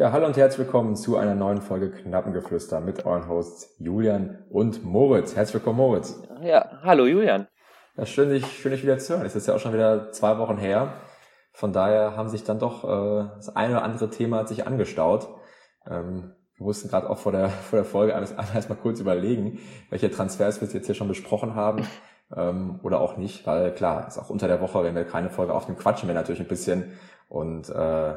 Ja, hallo und herzlich willkommen zu einer neuen Folge Knappengeflüster mit euren Hosts Julian und Moritz. Herzlich willkommen, Moritz. Ja, hallo Julian. Ja, schön, dich, schön, dich wieder zu hören. Es ist ja auch schon wieder zwei Wochen her. Von daher haben sich dann doch äh, das eine oder andere Thema hat sich angestaut. Ähm, wir mussten gerade auch vor der, vor der Folge alles, alles mal kurz überlegen, welche Transfers wir jetzt hier schon besprochen haben ähm, oder auch nicht, weil klar, ist auch unter der Woche, wenn wir keine Folge aufnehmen, quatschen wir natürlich ein bisschen und äh,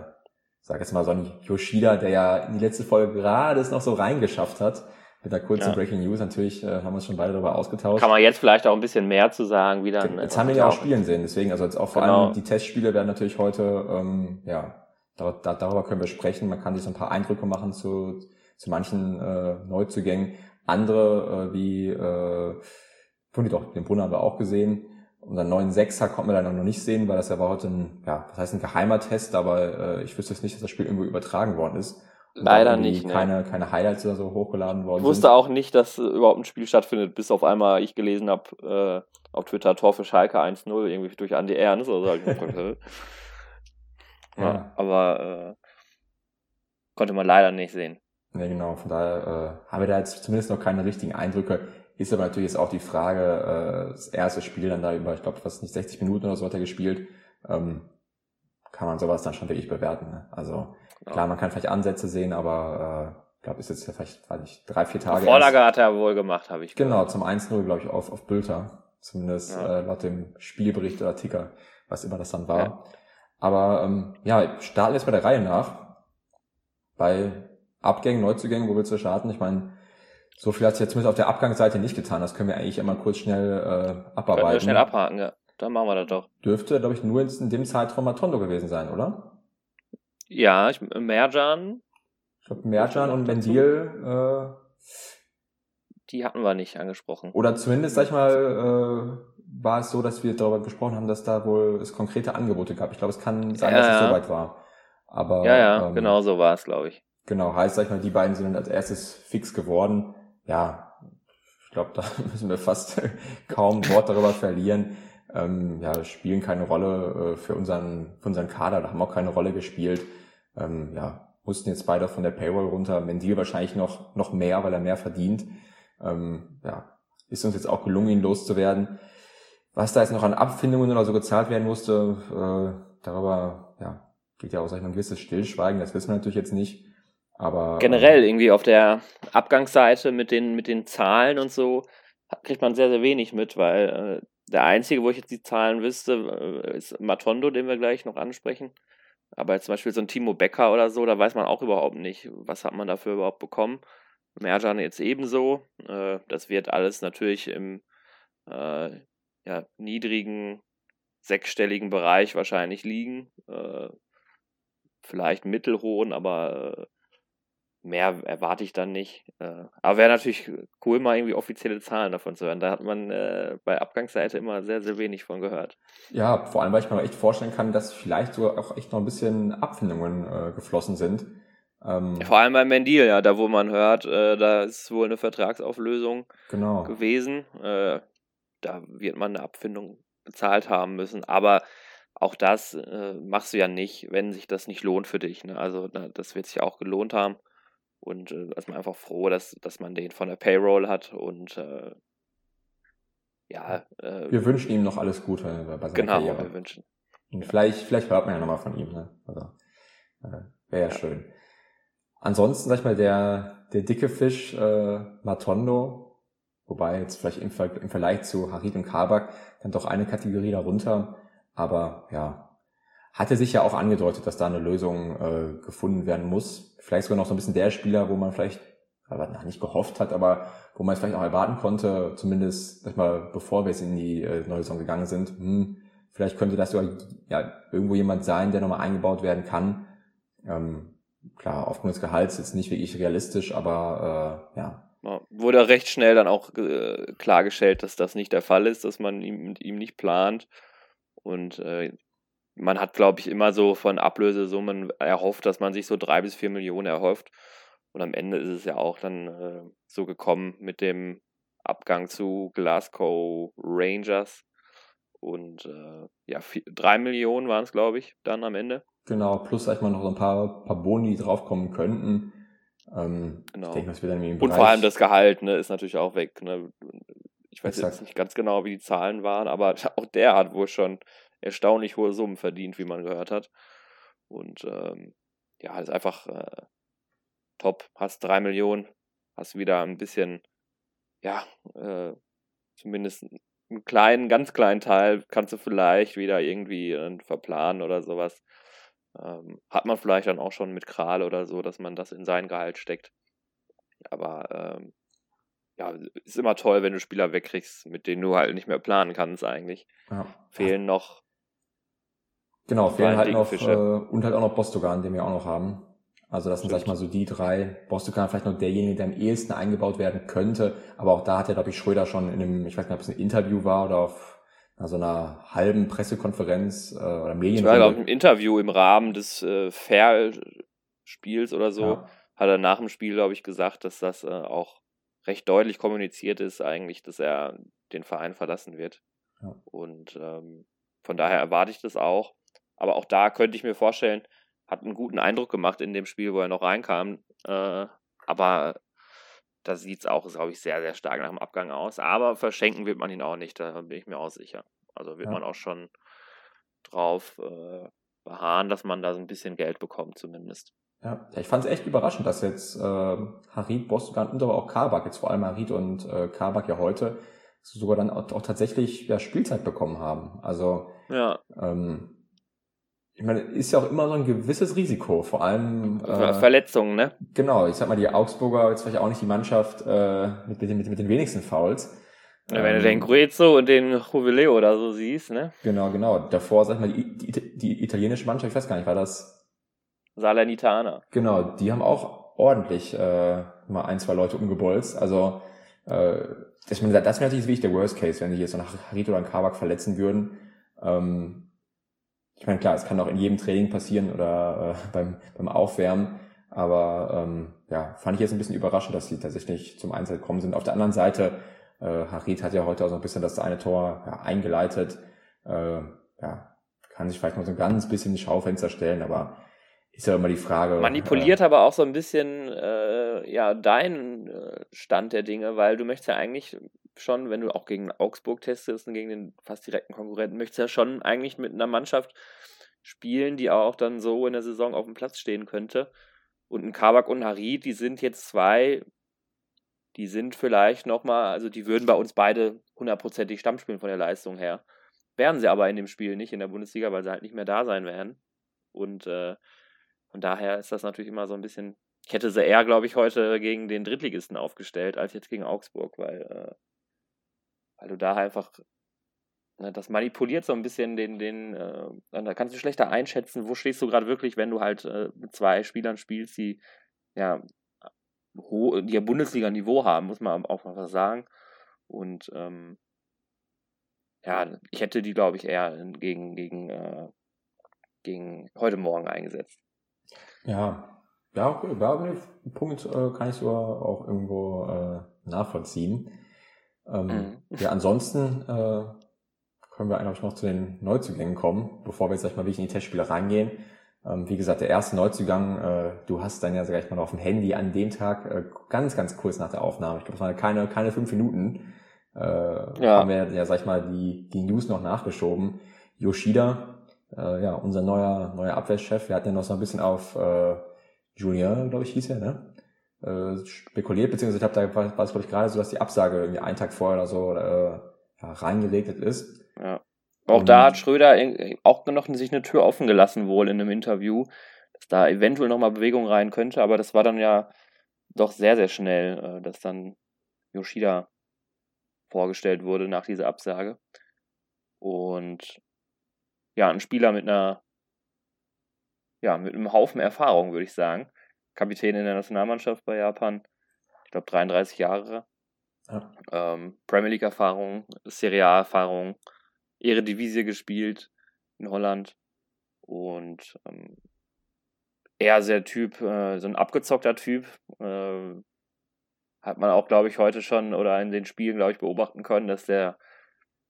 sag jetzt mal so ein Yoshida, der ja in die letzte Folge gerade es noch so reingeschafft hat. Mit der kurzen ja. Breaking News natürlich äh, haben wir uns schon beide darüber ausgetauscht. Kann man jetzt vielleicht auch ein bisschen mehr zu sagen, wie dann. Jetzt haben wir ja auch spielen sehen, deswegen, also jetzt auch vor genau. allem die Testspiele werden natürlich heute, ähm, ja, da, da, darüber können wir sprechen. Man kann sich so ein paar Eindrücke machen zu, zu manchen äh, Neuzugängen. Andere, äh, wie, äh, doch, den Brunner haben wir auch gesehen, Unseren neuen Sechser konnten wir dann noch nicht sehen, weil das ja war heute ein, ja, das heißt ein geheimer Test, aber äh, ich wüsste jetzt nicht, dass das Spiel irgendwo übertragen worden ist. Leider nicht. Ne? Keine, keine Highlights oder so hochgeladen worden. Ich wusste sind. auch nicht, dass überhaupt ein Spiel stattfindet, bis auf einmal ich gelesen habe äh, auf Twitter Tor für Schalke 1-0, irgendwie durch Andi Ernst. Also, ja, ja, aber äh, konnte man leider nicht sehen. Ja, genau. Von daher äh, haben wir da jetzt zumindest noch keine richtigen Eindrücke. Ist aber natürlich jetzt auch die Frage, äh, das erste Spiel dann da über, ich glaube, fast nicht 60 Minuten oder so hat er gespielt, ähm, kann man sowas dann schon wirklich bewerten. Ne? Also genau. klar, man kann vielleicht Ansätze sehen, aber äh, ich glaube, ist jetzt vielleicht, weiß ich, drei, vier Tage. Vorlage erst. hat er wohl gemacht, habe ich Genau, zum 1-0, glaube ich, auf, auf Bülter. Zumindest ja. äh, laut dem Spielbericht oder Ticker, was immer das dann war. Ja. Aber ähm, ja, starten jetzt bei der Reihe nach. Bei Abgängen, Neuzugängen, wo willst du starten? Ich meine, so viel hat sich jetzt zumindest auf der Abgangsseite nicht getan. Das können wir eigentlich immer kurz schnell äh, abarbeiten. Können wir schnell abhaken, ja. Dann machen wir das doch. Dürfte, glaube ich, nur in dem Zeitraum Matondo gewesen sein, oder? Ja, ich, Merjan. Ich glaube, Merjan und Mendil. Äh, die hatten wir nicht angesprochen. Oder zumindest, sag ich mal, äh, war es so, dass wir darüber gesprochen haben, dass da wohl es konkrete Angebote gab. Ich glaube, es kann sein, ja, dass es soweit war. Aber, ja, ja, ähm, genau so war es, glaube ich. Genau, heißt, sag ich mal, die beiden sind als erstes fix geworden ja, ich glaube, da müssen wir fast kaum Wort darüber verlieren. Ähm, ja, spielen keine Rolle äh, für unseren, für unseren Kader, da haben auch keine Rolle gespielt. Ähm, ja, mussten jetzt beide von der Payroll runter. Mendil wahrscheinlich noch, noch mehr, weil er mehr verdient. Ähm, ja, ist uns jetzt auch gelungen, ihn loszuwerden. Was da jetzt noch an Abfindungen oder so gezahlt werden musste, äh, darüber, ja, geht ja auch, sag ich mal, ein gewisses Stillschweigen, das wissen wir natürlich jetzt nicht. Aber generell ähm, irgendwie auf der Abgangsseite mit den mit den Zahlen und so kriegt man sehr sehr wenig mit, weil äh, der einzige, wo ich jetzt die Zahlen wüsste, äh, ist Matondo, den wir gleich noch ansprechen. Aber zum Beispiel so ein Timo Becker oder so, da weiß man auch überhaupt nicht, was hat man dafür überhaupt bekommen. Merjan jetzt ebenso. Äh, das wird alles natürlich im äh, ja, niedrigen sechsstelligen Bereich wahrscheinlich liegen. Vielleicht mittelhohen, aber mehr erwarte ich dann nicht. Äh, aber wäre natürlich cool, mal irgendwie offizielle Zahlen davon zu hören. Da hat man äh, bei Abgangsseite immer sehr, sehr wenig von gehört. Ja, vor allem, weil ich mir echt vorstellen kann, dass vielleicht sogar auch echt noch ein bisschen Abfindungen äh, geflossen sind. Ähm, vor allem beim Mendil, ja, da wo man hört, äh, da ist wohl eine Vertragsauflösung genau. gewesen. Äh, da wird man eine Abfindung bezahlt haben müssen. Aber auch das äh, machst du ja nicht, wenn sich das nicht lohnt für dich. Ne? Also na, das wird sich auch gelohnt haben. Und äh, ist man einfach froh, dass, dass man den von der Payroll hat und äh, ja. Äh, wir wünschen ihm noch alles Gute bei seiner genau, Karriere. wir wünschen. Und vielleicht, vielleicht hört man ja nochmal von ihm, ne? Also, äh, wäre ja, ja, schön. Ansonsten, sag ich mal, der, der dicke Fisch äh, Matondo, wobei jetzt vielleicht im, Ver im Vergleich zu Harit und Kabak dann doch eine Kategorie darunter, aber ja, hatte sich ja auch angedeutet, dass da eine Lösung äh, gefunden werden muss. Vielleicht sogar noch so ein bisschen der Spieler, wo man vielleicht aber nicht gehofft hat, aber wo man es vielleicht auch erwarten konnte, zumindest sag mal, bevor wir jetzt in die äh, neue Saison gegangen sind, hm, vielleicht könnte das sogar ja, irgendwo jemand sein, der nochmal eingebaut werden kann. Ähm, klar, aufgrund des Gehalts ist nicht wirklich realistisch, aber äh, ja. Wurde recht schnell dann auch äh, klargestellt, dass das nicht der Fall ist, dass man ihm, ihm nicht plant. Und äh, man hat, glaube ich, immer so von Ablösesummen erhofft, dass man sich so drei bis vier Millionen erhofft. Und am Ende ist es ja auch dann äh, so gekommen mit dem Abgang zu Glasgow Rangers. Und äh, ja, vier, drei Millionen waren es, glaube ich, dann am Ende. Genau, plus sag ich mal noch so ein paar, paar Boni, die draufkommen könnten. Ähm, Genau. Ich denke, das wird dann im Und Bereich, vor allem das Gehalt, ne, ist natürlich auch weg. Ne? Ich weiß Exakt. jetzt nicht ganz genau, wie die Zahlen waren, aber auch der hat wohl schon erstaunlich hohe Summen verdient, wie man gehört hat. Und ähm, ja, ist einfach äh, top. Hast drei Millionen, hast wieder ein bisschen, ja, äh, zumindest einen kleinen, ganz kleinen Teil kannst du vielleicht wieder irgendwie äh, verplanen oder sowas. Ähm, hat man vielleicht dann auch schon mit Kral oder so, dass man das in sein Gehalt steckt. Aber ähm, ja, ist immer toll, wenn du Spieler wegkriegst, mit denen du halt nicht mehr planen kannst eigentlich. ja. Fehlen noch. Genau, fehlen halt noch, äh, und halt auch noch Bostogan, den wir auch noch haben. Also das sind, sag ich mal, so die drei. Bostogan vielleicht noch derjenige, der am ehesten eingebaut werden könnte. Aber auch da hat ja, glaube ich, Schröder schon in einem, ich weiß nicht, ob es ein Interview war oder auf na, so einer halben Pressekonferenz äh, oder Ich Medien. war, glaube ich, im Interview im Rahmen des äh, Fair-Spiels oder so, ja, hat er nach dem Spiel, glaube ich, gesagt, dass das äh, auch recht deutlich kommuniziert ist, eigentlich, dass er den Verein verlassen wird. Ja. Und ähm, von daher erwarte ich das auch. Aber auch da könnte ich mir vorstellen, hat einen guten Eindruck gemacht in dem Spiel, wo er noch reinkam. Äh, aber da sieht es auch, glaube ich, sehr, sehr stark nach dem Abgang aus. Aber verschenken wird man ihn auch nicht, da bin ich mir auch sicher. Also wird Ja. man auch schon drauf äh, beharren, dass man da so ein bisschen Geld bekommt, zumindest. ja. ich fand es echt überraschend, dass jetzt äh, Harid, Bostogan und aber auch Kabak, jetzt vor allem Harid und äh, Kabak ja heute sogar dann auch, auch tatsächlich ja, Spielzeit bekommen haben. Also Ja, ähm, ich meine, ist ja auch immer so ein gewisses Risiko, vor allem äh, Verletzungen, ne? Genau, ich sag mal, die Augsburger jetzt vielleicht auch nicht die Mannschaft äh, mit, mit, den- mit, mit den wenigsten Fouls. Ja, wenn du Ähm, den Gruezzo und den Jubileo oder so siehst, ne? Genau, genau. Davor, sag ich mal, die, die, die italienische Mannschaft, ich weiß gar nicht, war das, Salernitana. genau, die haben auch ordentlich äh, mal ein, zwei Leute umgebolzt. Also, äh, das, ich meine, das wäre natürlich wirklich der Worst Case, wenn sich jetzt so nach Harit oder ein Kabak verletzen würden. Ähm, ich meine, klar, es kann auch in jedem Training passieren oder äh, beim, beim Aufwärmen. Aber ähm, ja, fand ich jetzt ein bisschen überraschend, dass sie tatsächlich zum Einsatz gekommen sind. Auf der anderen Seite, äh, Harit hat ja heute auch so ein bisschen das eine Tor ja, eingeleitet. Äh, ja, kann sich vielleicht noch so ein ganz bisschen Schaufenster stellen, aber ist ja immer die Frage. Manipuliert aber auch so ein bisschen äh, ja deinen äh, Stand der Dinge, weil du möchtest ja eigentlich schon, wenn du auch gegen Augsburg testest und gegen den fast direkten Konkurrenten, möchtest ja schon eigentlich mit einer Mannschaft spielen, die auch dann so in der Saison auf dem Platz stehen könnte. Und ein Kabak und Harid, die sind jetzt zwei, die sind vielleicht nochmal, also die würden bei uns beide hundertprozentig Stamm spielen von der Leistung her. Werden sie aber in dem Spiel nicht in der Bundesliga, weil sie halt nicht mehr da sein werden. Und äh, von daher ist das natürlich immer so ein bisschen. Ich hätte sie eher, glaube ich, heute gegen den Drittligisten aufgestellt, als jetzt gegen Augsburg, weil, äh, weil du da einfach. Ne, das manipuliert so ein bisschen den, den, äh, da kannst du schlechter einschätzen, wo stehst du gerade wirklich, wenn du halt äh, mit zwei Spielern spielst, die ja ho die ja Bundesliga-Niveau haben, muss man auch mal was sagen. Und ähm, ja, ich hätte die, glaube ich, eher gegen, gegen, äh, gegen heute Morgen eingesetzt. Ja, ja, ja, den Punkt äh, kann ich sogar auch irgendwo äh, nachvollziehen. Ähm, Mhm. Ja, ansonsten äh, können wir eigentlich noch zu den Neuzugängen kommen, bevor wir jetzt sag ich mal wirklich in die Testspiele reingehen. Ähm, wie gesagt, der erste Neuzugang, äh, du hast dann ja sag ich mal auf dem Handy an dem Tag äh, ganz, ganz kurz nach der Aufnahme, ich glaube, es waren keine, keine fünf Minuten, äh, Ja. haben wir ja, sag ich mal, die, die News noch nachgeschoben. Yoshida, äh, ja, unser neuer, neuer Abwehrchef, wir hatten ja noch so ein bisschen auf äh, Julien, glaube ich, hieß er, ne? Äh, spekuliert, beziehungsweise ich glaube, da war, war es, glaube ich, gerade so, dass die Absage irgendwie einen Tag vorher oder so äh, ja, reingeregnet ist. Ja. Auch Und- da hat Schröder auch noch sich eine Tür offen gelassen, wohl in einem Interview, dass da eventuell nochmal Bewegung rein könnte, aber das war dann ja doch sehr, sehr schnell, äh, dass dann Yoshida vorgestellt wurde nach dieser Absage. Und ja, ein Spieler mit einer, ja, mit einem Haufen Erfahrung, würde ich sagen. Kapitän in der Nationalmannschaft bei Japan, ich glaube 33 Jahre. Ja. Ähm, Premier League-Erfahrung, Serie A-Erfahrung, Eredivisie gespielt in Holland und ähm, eher sehr Typ, äh, so ein abgezockter Typ. Äh, hat man auch, glaube ich, heute schon oder in den Spielen, glaube ich, beobachten können, dass der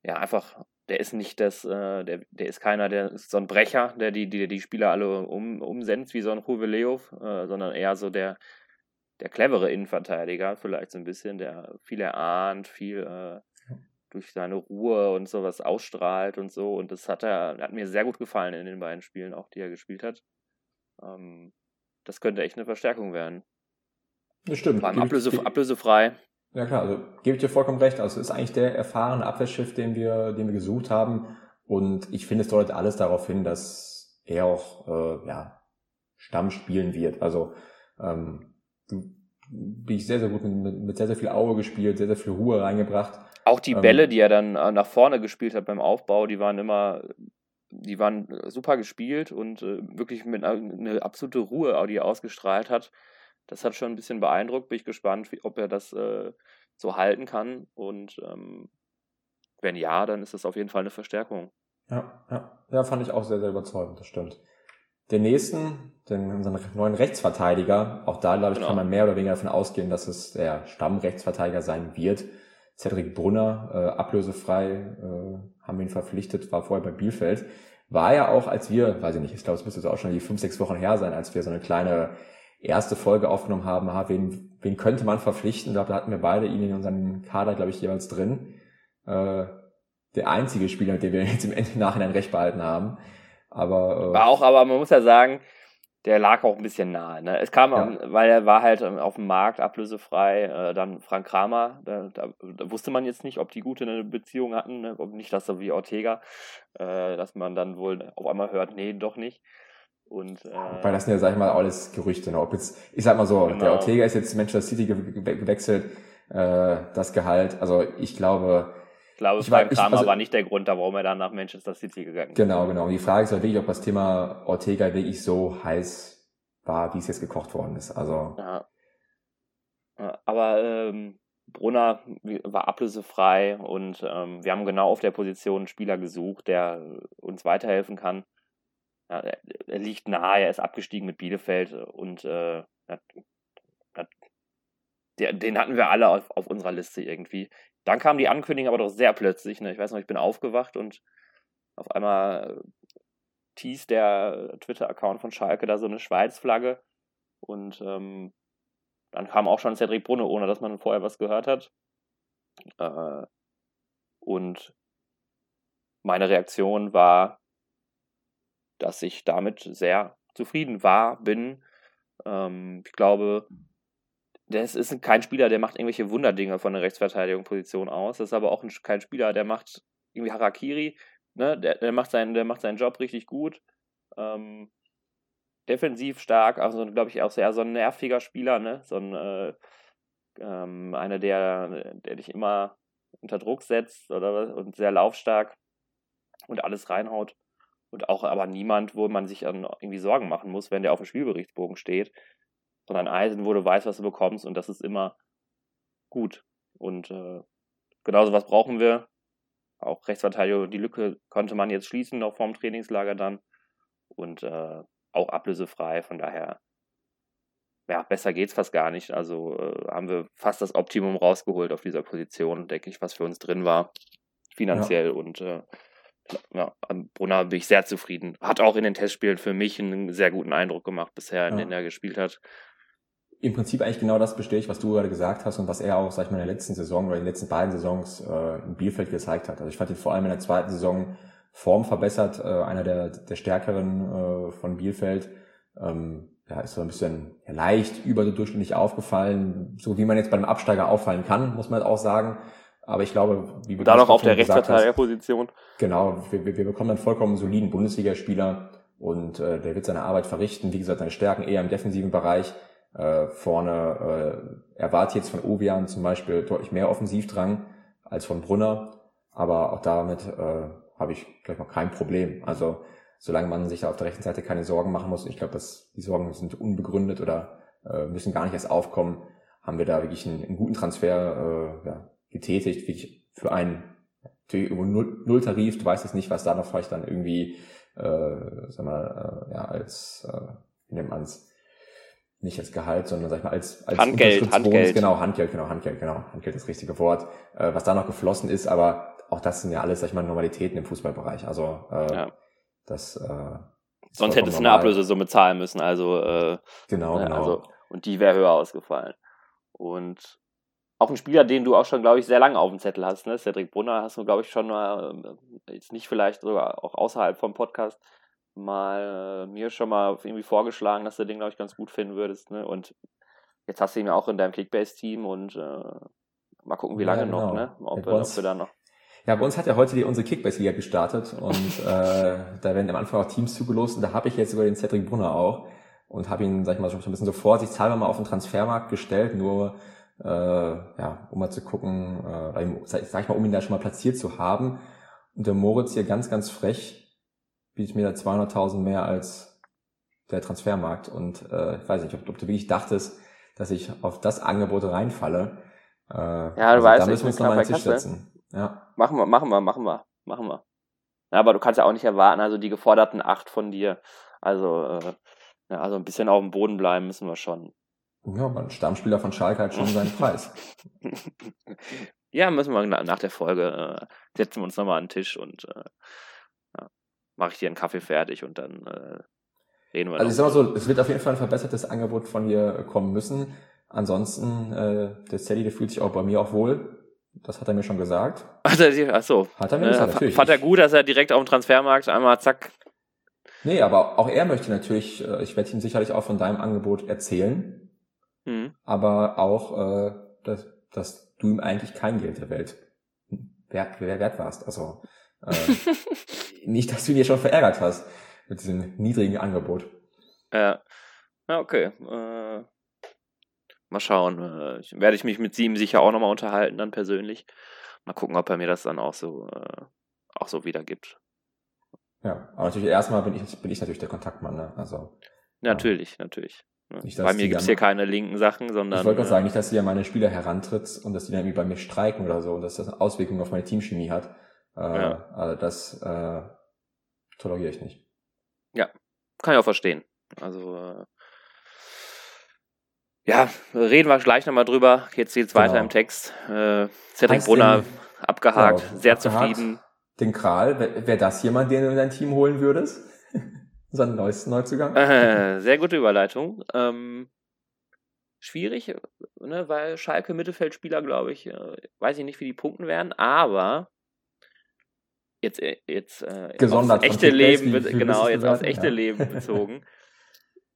ja einfach der ist nicht das, äh, der, der ist keiner, der ist so ein Brecher, der die, die, die Spieler alle um, umsenzt wie so ein Ruveleov, äh, sondern eher so der, der clevere Innenverteidiger, vielleicht so ein bisschen, der viel erahnt, viel äh, durch seine Ruhe und sowas ausstrahlt und so. Und das hat er, hat mir sehr gut gefallen in den beiden Spielen, auch die er gespielt hat. Ähm, das könnte echt eine Verstärkung werden. Das stimmt. Vor allem ablöse, ablösefrei. Ja klar, also gebe ich dir vollkommen recht. Also ist eigentlich der erfahrene Abwehrschiff, den wir, den wir gesucht haben. Und ich finde, es deutet alles darauf hin, dass er auch äh, ja, Stamm spielen wird. Also ähm, bin ich sehr, sehr gut mit, mit sehr, sehr viel Auge gespielt, sehr, sehr viel Ruhe reingebracht. Auch die ähm, Bälle, die er dann äh, nach vorne gespielt hat beim Aufbau, die waren immer, die waren super gespielt und äh, wirklich mit einer, eine absolute Ruhe, die er ausgestrahlt hat. Das hat schon ein bisschen beeindruckt. Bin ich gespannt, wie, ob er das äh, so halten kann. Und ähm, wenn ja, dann ist das auf jeden Fall eine Verstärkung. Ja, ja. Ja, fand ich auch sehr, sehr überzeugend, das stimmt. Den nächsten, den, unseren neuen Rechtsverteidiger, auch da, glaube ich, genau. kann man mehr oder weniger davon ausgehen, dass es der Stammrechtsverteidiger sein wird. Cedric Brunner, äh, ablösefrei, äh, haben wir ihn verpflichtet, war vorher bei Bielefeld. War ja auch, als wir, weiß ich nicht, ich glaube, es müsste jetzt auch schon die fünf, sechs Wochen her sein, als wir so eine kleine erste Folge aufgenommen haben, aha, wen, wen könnte man verpflichten? Da hatten wir beide ihn in unserem Kader, glaube ich, jeweils drin. Äh, der einzige Spieler, mit dem wir jetzt im Nachhinein recht behalten haben. Aber äh, war auch, aber man muss ja sagen, der lag auch ein bisschen nahe. Ne? Es kam, ja. weil er war halt ähm, auf dem Markt ablösefrei. Äh, dann Frank Kramer, da, da, da, wusste man jetzt nicht, ob die gute eine Beziehung hatten, ne? ob nicht das so wie Ortega, äh, dass man dann wohl auf einmal hört, nee, doch nicht. Und, äh, Weil das sind ja, sag ich mal, alles Gerüchte. Ne? Ob jetzt, ich sag mal so, genau. der Ortega ist jetzt Manchester City gewechselt, äh, das Gehalt. Also ich glaube. Ich glaube, ich Frank Kramer also, war nicht der Grund, warum er dann nach Manchester City gegangen ist. Genau, genau. Und die Frage ist halt wirklich, ob das Thema Ortega wirklich so heiß war, wie es jetzt gekocht worden ist. Also. Ja. Aber ähm, Brunner war ablösefrei und ähm, wir haben genau auf der Position einen Spieler gesucht, der uns weiterhelfen kann. Ja, er liegt nahe, er ist abgestiegen mit Bielefeld und äh, den hatten wir alle auf, auf, unserer Liste irgendwie. Dann kam die Ankündigung aber doch sehr plötzlich. Ne? Ich weiß noch, ich bin aufgewacht und auf einmal teast der Twitter-Account von Schalke da so eine Schweiz-Flagge und ähm, dann kam auch schon Cedric Brunne, ohne dass man vorher was gehört hat. Äh, und meine Reaktion war, dass ich damit sehr zufrieden war, bin. Ähm, ich glaube, das ist kein Spieler, der macht irgendwelche Wunderdinge von der Rechtsverteidigungsposition aus. Das ist aber auch ein, kein Spieler, der macht irgendwie Harakiri. Ne? Der, der, macht seinen, der macht seinen Job richtig gut. Ähm, defensiv stark, also glaube ich auch sehr so ein nerviger Spieler, ne? So ein äh, ähm, einer, der, der dich immer unter Druck setzt oder und sehr laufstark und alles reinhaut und auch aber niemand, wo man sich dann irgendwie Sorgen machen muss, wenn der auf dem Spielberichtsbogen steht, sondern Eisen, wo du weißt, was du bekommst und das ist immer gut. Und äh, genauso was brauchen wir. Auch Rechtsverteidigung, die Lücke konnte man jetzt schließen, noch vorm Trainingslager dann. Und äh, auch ablösefrei, von daher, ja, besser geht's fast gar nicht. Also äh, haben wir fast das Optimum rausgeholt auf dieser Position, denke ich, was für uns drin war, finanziell. Ja. Und äh, ja, an Brunner bin ich sehr zufrieden. Hat auch in den Testspielen für mich einen sehr guten Eindruck gemacht bisher, in ja. denen er gespielt hat. Im Prinzip eigentlich genau das bestätigt, was du gerade gesagt hast und was er auch, sag ich mal, in der letzten Saison oder in den letzten beiden Saisons äh, in Bielefeld gezeigt hat. Also ich fand ihn vor allem in der zweiten Saison Form verbessert, äh, einer der, der stärkeren äh, von Bielefeld. Ähm, ja, ist so ein bisschen leicht überdurchschnittlich aufgefallen, so wie man jetzt bei einem Absteiger auffallen kann, muss man halt auch sagen. Aber ich glaube, wie wir da noch auf der Rechtsverteidigerposition. Genau, wir, wir, wir bekommen dann vollkommen soliden Bundesligaspieler und äh, der wird seine Arbeit verrichten. Wie gesagt, seine Stärken eher im defensiven Bereich. Äh, vorne äh, erwarte jetzt von Ovian zum Beispiel deutlich mehr Offensivdrang als von Brunner, aber auch damit äh, habe ich gleich noch kein Problem. Also solange man sich da auf der rechten Seite keine Sorgen machen muss, ich glaube, dass die Sorgen sind unbegründet oder äh, müssen gar nicht erst aufkommen, haben wir da wirklich einen, einen guten Transfer äh, ja, getätigt, wirklich für einen natürlich irgendwo Null, Null Tarif, du weißt jetzt nicht, was da noch vielleicht dann irgendwie, äh, sag mal, äh, ja, als, äh, wie nennt man's, nicht als Gehalt, sondern sag ich mal als, als Handgeld, Handgeld. Genau, Handgeld, genau, Handgeld, genau, Handgeld ist das richtige Wort, äh, was da noch geflossen ist, aber auch das sind ja alles, sag ich mal, Normalitäten im Fußballbereich. Also äh, ja. das äh, Sonst hättest du eine Ablösesumme zahlen müssen, also äh, genau, ne, genau. Also, und die wäre höher ausgefallen. Und auch ein Spieler, den du auch schon, glaube ich, sehr lange auf dem Zettel hast, ne? Cedric Brunner hast du, glaube ich, schon mal, äh, jetzt nicht vielleicht sogar auch außerhalb vom Podcast, mal äh, mir schon mal irgendwie vorgeschlagen, dass du den, glaube ich, ganz gut finden würdest. Ne? Und jetzt hast du ihn ja auch in deinem Kickbase-Team und äh, mal gucken, wie lange ja, genau. noch, ne? Ob, ja, ob wir da noch. Ja, bei uns hat ja heute die, unsere Kickbase-Liga gestartet und äh, da werden am Anfang auch Teams zugelost und da habe ich jetzt sogar den Cedric Brunner auch und habe ihn, sag ich mal, schon ein bisschen so vorsichtshalber mal auf den Transfermarkt gestellt, nur äh, ja, um mal zu gucken, äh, sag ich mal, um ihn da schon mal platziert zu haben. Und der Moritz hier ganz, ganz frech bietet mir da 200.000 mehr als der Transfermarkt und äh, ich weiß nicht, ob, ob du wirklich dachtest, dass ich auf das Angebot reinfalle. Äh, ja, du also weißt, da müssen wir uns nochmal einen Tisch setzen. Ja. Machen wir, machen wir, machen wir, machen wir. Ja, aber du kannst ja auch nicht erwarten, also die geforderten acht von dir. Also, äh, ja, also ein bisschen auf dem Boden bleiben müssen wir schon. Ja, aber ein Stammspieler von Schalke hat schon seinen Preis. ja, müssen wir nach der Folge äh, setzen wir uns nochmal an den Tisch und äh, ja, mache ich dir einen Kaffee fertig und dann äh, reden wir. Also ich sag mal so, es wird auf jeden Fall ein verbessertes Angebot von dir kommen müssen. Ansonsten, äh, der Sally, der fühlt sich auch bei mir auch wohl. Das hat er mir schon gesagt. Ach, so. Hat er mir gesagt, äh, natürlich. Fand er gut, dass er direkt auf dem Transfermarkt einmal zack. Nee, aber auch er möchte natürlich, äh, ich werde ihm sicherlich auch von deinem Angebot erzählen, mhm. aber auch, äh, dass, dass du ihm eigentlich kein Geld der Welt wert, wert warst. Also äh, nicht, dass du ihn dir schon verärgert hast mit diesem niedrigen Angebot. Ja, ja okay. Äh, Mal schauen. Äh, werde ich mich mit ihm sicher auch nochmal unterhalten, dann persönlich. Mal gucken, ob er mir das dann auch so, äh, auch so wiedergibt. Ja, aber natürlich erstmal bin ich, bin ich natürlich der Kontaktmann, ne? Also. Natürlich, ja. natürlich. Ne? Nicht, bei mir gibt's hier keine linken Sachen, sondern. Ich wollte gerade sagen, nicht, dass du ja meine Spieler herantrittst und dass die dann irgendwie bei mir streiken oder so und dass das Auswirkungen auf meine Teamchemie hat. Äh, ja. Also das äh, toleriere ich nicht. Ja, kann ich auch verstehen. Also äh, ja, reden wir gleich nochmal drüber. Jetzt geht's weiter genau. im Text. Äh, Cedric Brunner den, abgehakt, genau, sehr abgehakt. zufrieden. Den Kral, wäre wär das jemand, den du in dein Team holen würdest? So ein neues Neuzugang? Äh, sehr gute Überleitung. Ähm, schwierig, ne, weil Schalke Mittelfeldspieler, glaube ich, äh, weiß ich nicht, wie die punkten werden, aber jetzt, äh, jetzt äh, Gesondert aufs echte Leben, wie, wie genau, jetzt aufs echte ja. Leben bezogen.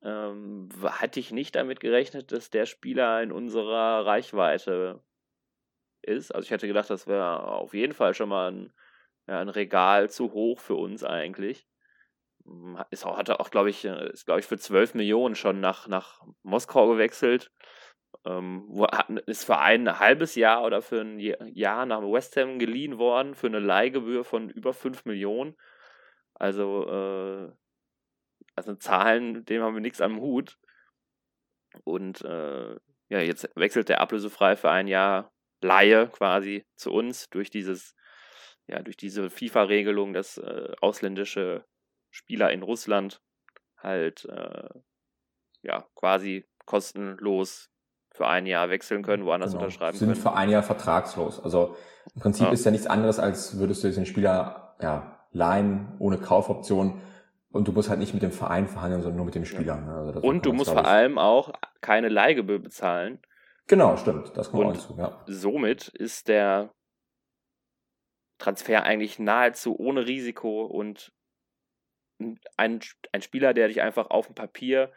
ähm, hatte ich nicht damit gerechnet, dass der Spieler in unserer Reichweite ist. Also ich hätte gedacht, das wäre auf jeden Fall schon mal ein, ja, ein Regal zu hoch für uns eigentlich. Ist auch, hatte auch, glaube ich, äh, ist, glaube ich, für 12 Millionen schon nach, nach Moskau gewechselt. Ähm, hat, ist für ein halbes Jahr oder für ein Jahr nach West Ham geliehen worden für eine Leihgebühr von über 5 Millionen. Also äh, also Zahlen, denen haben wir nichts am Hut. Und äh, ja, jetzt wechselt der ablösefrei für ein Jahr Laie quasi zu uns durch dieses, ja, durch diese FIFA-Regelung, dass äh, ausländische Spieler in Russland halt äh, ja quasi kostenlos für ein Jahr wechseln können, woanders genau. unterschreiben sind können. Sind für ein Jahr vertragslos. Also im Prinzip ja. ist ja nichts anderes, als würdest du jetzt den Spieler ja, leihen ohne Kaufoption und du musst halt nicht mit dem Verein verhandeln, sondern nur mit dem Spieler. Ne? Also und du musst vor allem auch keine Leihgebühr bezahlen. Genau, stimmt. Das kommt und auch hinzu. Ja. Somit ist der Transfer eigentlich nahezu ohne Risiko und ein, ein Spieler, der dich einfach auf dem Papier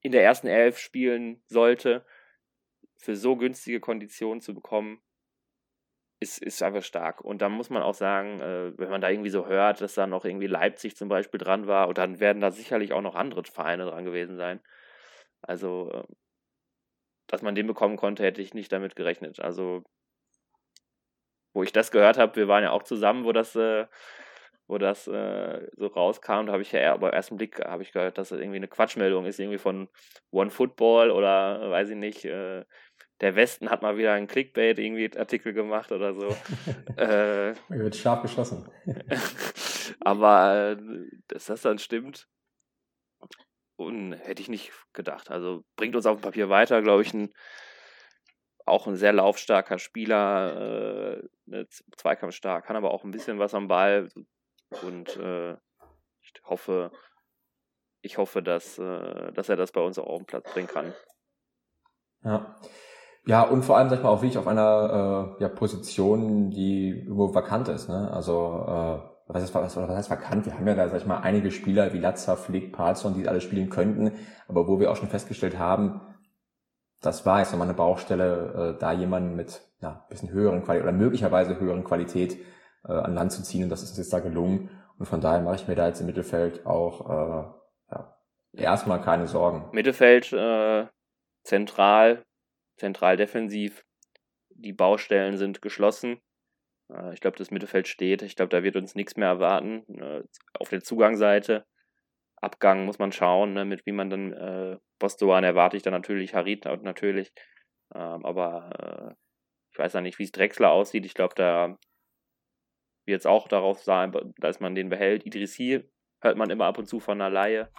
in der ersten Elf spielen sollte, für so günstige Konditionen zu bekommen, ist, ist einfach stark. Und da muss man auch sagen, äh, wenn man da irgendwie so hört, dass da noch irgendwie Leipzig zum Beispiel dran war, und dann werden da sicherlich auch noch andere Vereine dran gewesen sein. Also, äh, dass man den bekommen konnte, hätte ich nicht damit gerechnet. Also, wo ich das gehört habe, wir waren ja auch zusammen, wo das, äh, wo das äh, so rauskam, da habe ich ja aber ersten Blick habe ich gehört, dass das irgendwie eine Quatschmeldung ist, irgendwie von One Football oder weiß ich nicht, äh, der Westen hat mal wieder einen Clickbait irgendwie Artikel gemacht oder so. äh, wird scharf geschossen. aber äh, dass das dann stimmt, und hätte ich nicht gedacht. Also bringt uns auf dem Papier weiter, glaube ich, ein auch ein sehr laufstarker Spieler, äh, ne, zweikampfstark, kann aber auch ein bisschen was am Ball und äh, ich hoffe, ich hoffe, dass, äh, dass er das bei uns auch auf den Platz bringen kann. Ja. Ja, und vor allem, sag ich mal, auch wirklich auf einer äh, ja, Position, die irgendwo vakant ist. Ne? Also, äh, was, ist, was, was heißt vakant? Wir haben ja da, sag ich mal, einige Spieler wie Latza, Flick, Palsson, die alle spielen könnten, aber wo wir auch schon festgestellt haben, das war jetzt nochmal eine Baustelle, äh, da jemanden mit ja, bisschen höheren Qualität oder möglicherweise höheren Qualität äh, an Land zu ziehen und das ist uns jetzt da gelungen. Und von daher mache ich mir da jetzt im Mittelfeld auch äh, ja, erstmal keine Sorgen. Mittelfeld äh, zentral, zentral defensiv. Die Baustellen sind geschlossen. Äh, ich glaube, das Mittelfeld steht. Ich glaube, da wird uns nichts mehr erwarten. Äh, auf der Zugangsseite, Abgang muss man schauen, ne, mit wie man dann äh, Bostoan erwarte ich dann natürlich, Harit natürlich. Ähm, aber äh, ich weiß ja nicht, wie es Drexler aussieht. Ich glaube, da wird es auch darauf sein, dass man den behält. Idrissi hört man immer ab und zu von der Laie.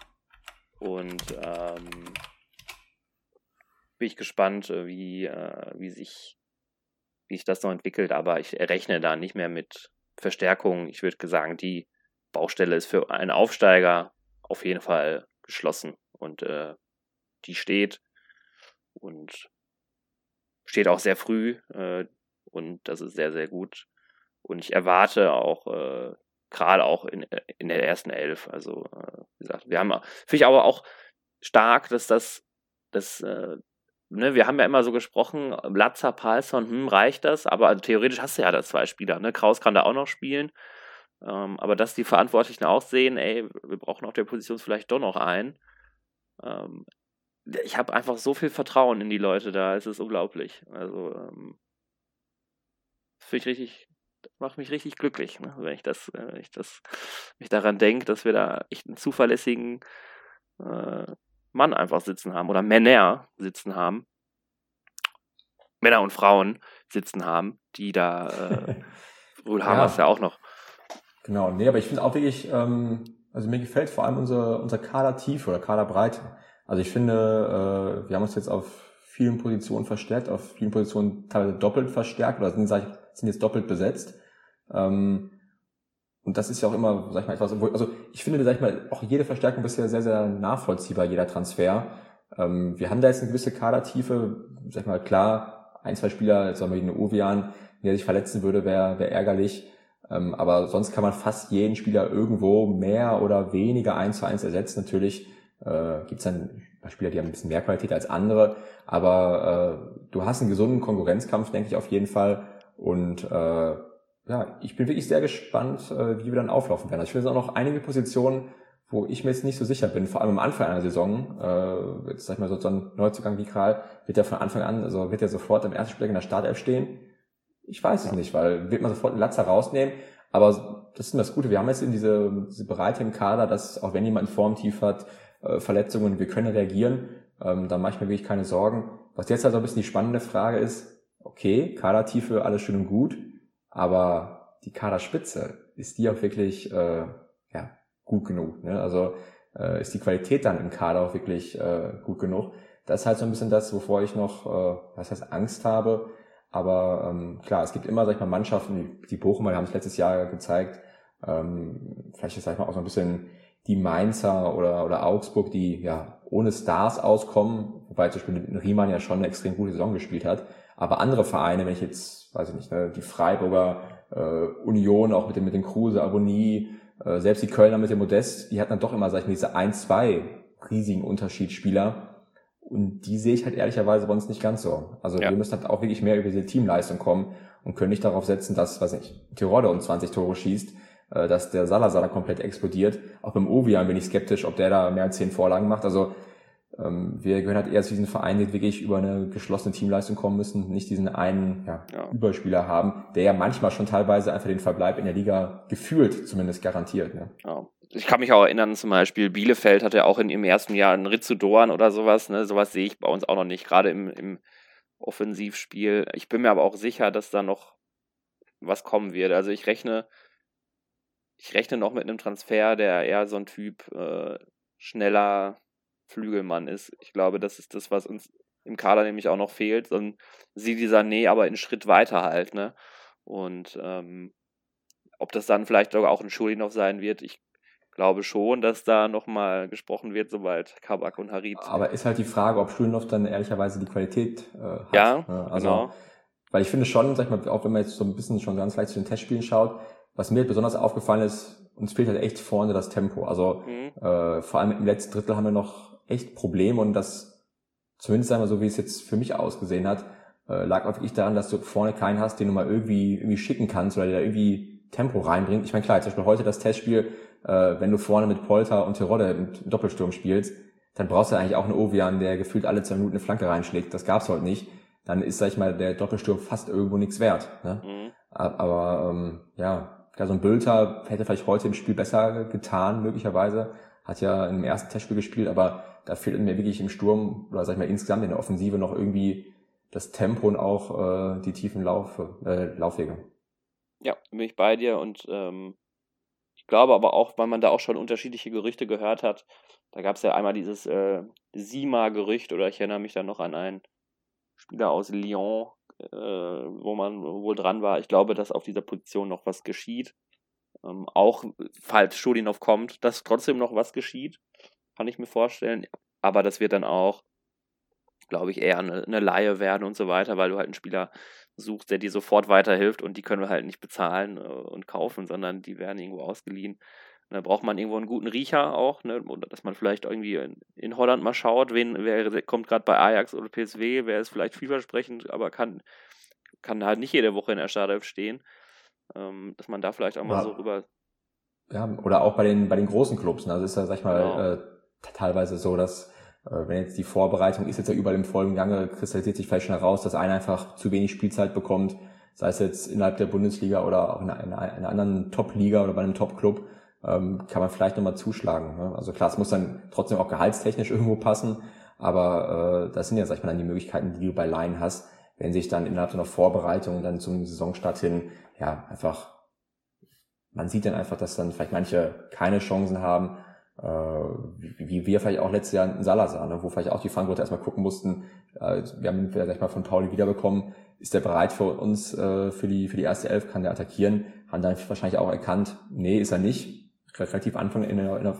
Und ähm, bin ich gespannt, äh, wie, äh, wie, sich, wie sich das noch entwickelt. Aber ich rechne da nicht mehr mit Verstärkung. Ich würde sagen, die Baustelle ist für einen Aufsteiger auf jeden Fall geschlossen. Und äh, die steht und steht auch sehr früh. Äh, und das ist sehr, sehr gut. Und ich erwarte auch, äh, gerade auch in, in der ersten Elf. Also, äh, wie gesagt, wir haben, finde ich aber auch stark, dass das, das, äh, ne, wir haben ja immer so gesprochen, Latzer, Palsson, hm, reicht das? Aber also, theoretisch hast du ja da zwei Spieler, ne? Kraus kann da auch noch spielen. Ähm, aber dass die Verantwortlichen auch sehen, ey, wir brauchen auf der Position vielleicht doch noch einen. Ähm, ich habe einfach so viel Vertrauen in die Leute da, es ist unglaublich. Also, ähm, finde ich richtig, macht mich richtig glücklich, ne? wenn ich das, wenn ich das, mich daran denke, dass wir da echt einen zuverlässigen äh, Mann einfach sitzen haben oder Männer sitzen haben. Männer und Frauen sitzen haben, die da, äh, wohl haben es ja auch noch. Genau, nee, aber ich finde auch wirklich, ähm, also mir gefällt vor allem unser, unser Kadertiefe oder Kaderbreite. Also ich finde, äh, wir haben uns jetzt auf vielen Positionen verstärkt, auf vielen Positionen teilweise doppelt verstärkt oder sind, sag ich, sind jetzt doppelt besetzt. Ähm, und das ist ja auch immer, sag ich mal, etwas, also ich finde, sag ich mal, auch jede Verstärkung bisher sehr, sehr nachvollziehbar, jeder Transfer. Ähm, wir haben da jetzt eine gewisse Kadertiefe, sag ich mal, klar, ein, zwei Spieler, jetzt sagen wir den Ovian, der sich verletzen würde, wäre wär ärgerlich. Ähm, aber sonst kann man fast jeden Spieler irgendwo mehr oder weniger eins zu eins ersetzen. Natürlich äh, gibt es dann Spieler, die haben ein bisschen mehr Qualität als andere, aber äh, du hast einen gesunden Konkurrenzkampf, denke ich auf jeden Fall. Und äh, ja, ich bin wirklich sehr gespannt, äh, wie wir dann auflaufen werden. Also ich finde auch noch einige Positionen, wo ich mir jetzt nicht so sicher bin, vor allem am Anfang einer Saison, äh, jetzt sag ich mal so, so ein Neuzugang wie Kral, wird er von Anfang an, also wird er sofort im ersten Spiel in der Startelf stehen? Ich weiß es nicht, weil wird man sofort einen Latzer rausnehmen, aber das ist das Gute, wir haben jetzt in diese, diese Breite im Kader, dass auch wenn jemand Formtief hat, äh, Verletzungen, wir können reagieren, ähm, da mache ich mir wirklich keine Sorgen. Was jetzt also ein bisschen die spannende Frage ist, okay, Kadertiefe, alles schön und gut, aber die Kaderspitze, ist die auch wirklich äh, ja, gut genug? Ne? Also äh, ist die Qualität dann im Kader auch wirklich äh, gut genug? Das ist halt so ein bisschen das, wovor ich noch, äh, was heißt Angst habe. Aber ähm, klar, es gibt immer, sag ich mal, Mannschaften, die Bochum, wir haben es letztes Jahr gezeigt, ähm, vielleicht ist, sag ich mal, auch so ein bisschen die Mainzer oder, oder Augsburg, die ja ohne Stars auskommen, wobei zum Beispiel Riemann ja schon eine extrem gute Saison gespielt hat. Aber andere Vereine, wenn ich jetzt, weiß ich nicht, ne, die Freiburger äh, Union, auch mit dem, mit dem Kruse, Abonnie, äh, selbst die Kölner mit dem Modest, die hatten dann doch immer, sag ich mal, diese ein, zwei riesigen Unterschiedsspieler. Und die sehe ich halt ehrlicherweise bei uns nicht ganz so. Also ja. wir müssen halt auch wirklich mehr über diese Teamleistung kommen und können nicht darauf setzen, dass, weiß ich, Tirode um 20 Tore schießt, äh, dass der Salazar komplett explodiert. Auch beim Ovian bin ich skeptisch, ob der da mehr als zehn Vorlagen macht. Also wir gehören halt eher zu diesen Vereinen, die wirklich über eine geschlossene Teamleistung kommen müssen, nicht diesen einen ja, ja. Überspieler haben, der ja manchmal schon teilweise einfach den Verbleib in der Liga gefühlt zumindest garantiert. Ne? Ja. Ich kann mich auch erinnern, zum Beispiel Bielefeld hatte auch in ihrem ersten Jahr einen Ritzudoran oder sowas. Ne? Sowas sehe ich bei uns auch noch nicht, gerade im, im Offensivspiel. Ich bin mir aber auch sicher, dass da noch was kommen wird. Also ich rechne, ich rechne noch mit einem Transfer, der eher so ein Typ äh, schneller Flügelmann ist. Ich glaube, das ist das, was uns im Kader nämlich auch noch fehlt, und sie dieser Nee aber einen Schritt weiter halt, ne? Und ähm, ob das dann vielleicht sogar auch ein Schulinov sein wird, ich glaube schon, dass da nochmal gesprochen wird, sobald Kabak und Harit. Aber ist halt die Frage, ob Schulinov dann ehrlicherweise die Qualität äh, hat. Ja, ne? also, genau. Weil ich finde schon, sag ich mal, auch wenn man jetzt so ein bisschen schon ganz leicht zu den Testspielen schaut, was mir besonders aufgefallen ist, uns fehlt halt echt vorne das Tempo. Also mhm. äh, vor allem im letzten Drittel haben wir noch echt Probleme und das zumindest einmal so, wie es jetzt für mich ausgesehen hat, äh, lag auch wirklich daran, dass du vorne keinen hast, den du mal irgendwie, irgendwie schicken kannst oder der irgendwie Tempo reinbringt. Ich meine, klar, zum Beispiel heute das Testspiel, äh, wenn du vorne mit Polter und Tirode im Doppelsturm spielst, dann brauchst du eigentlich auch einen Ovian, der gefühlt alle zwei Minuten eine Flanke reinschlägt. Das gab's heute nicht. Dann ist, sag ich mal, der Doppelsturm fast irgendwo nichts wert. Ne? Mhm. Aber ähm, ja, ja, so ein Bülter hätte vielleicht heute im Spiel besser getan, möglicherweise. Hat ja im ersten Testspiel gespielt, aber da fehlt mir wirklich im Sturm oder sag ich mal insgesamt in der Offensive noch irgendwie das Tempo und auch äh, die tiefen Laufe, äh, Laufwege. Ja, bin ich bei dir und ähm, ich glaube aber auch, weil man da auch schon unterschiedliche Gerüchte gehört hat, da gab es ja einmal dieses äh, Sima-Gerücht oder ich erinnere mich dann noch an einen Spieler aus Lyon, äh, wo man wohl dran war. Ich glaube, dass auf dieser Position noch was geschieht. Ähm, auch falls Schulinov kommt, dass trotzdem noch was geschieht, kann ich mir vorstellen. Aber das wird dann auch, glaube ich, eher eine, eine Laie werden und so weiter, weil du halt einen Spieler suchst, der dir sofort weiterhilft und die können wir halt nicht bezahlen äh, und kaufen, sondern die werden irgendwo ausgeliehen. Da braucht man irgendwo einen guten Riecher auch, ne? oder dass man vielleicht irgendwie in, in Holland mal schaut, wen, wer kommt gerade bei Ajax oder PSW, wer ist vielleicht vielversprechend, aber kann, kann halt nicht jede Woche in der Startelf stehen. Ähm, dass man da vielleicht auch mal ja. so rüber. Ja, oder auch bei den, bei den großen Clubs. Ne? Also ist ja, sag ich mal, genau. äh, teilweise so, dass äh, wenn jetzt die Vorbereitung ist jetzt ja überall im vollen Gange, kristallisiert sich vielleicht schon heraus, dass einer einfach zu wenig Spielzeit bekommt, sei es jetzt innerhalb der Bundesliga oder auch in einer, in einer anderen Top-Liga oder bei einem Top-Club, ähm, kann man vielleicht nochmal zuschlagen. Ne? Also klar, es muss dann trotzdem auch gehaltstechnisch irgendwo passen, aber äh, das sind ja, sag ich mal, dann die Möglichkeiten, die du bei Laien hast, wenn sich dann innerhalb so einer Vorbereitung dann zum Saisonstart hin, ja, einfach, man sieht dann einfach, dass dann vielleicht manche keine Chancen haben, äh, wie, wie wir vielleicht auch letztes Jahr in Salazar, ne, wo vielleicht auch die Frankfurter erstmal gucken mussten, äh, wir haben ihn vielleicht mal von Pauli wiederbekommen, ist der bereit für uns, äh, für die, für die erste Elf, kann der attackieren, haben dann wahrscheinlich auch erkannt, nee, ist er nicht, relativ Anfang, in der, in der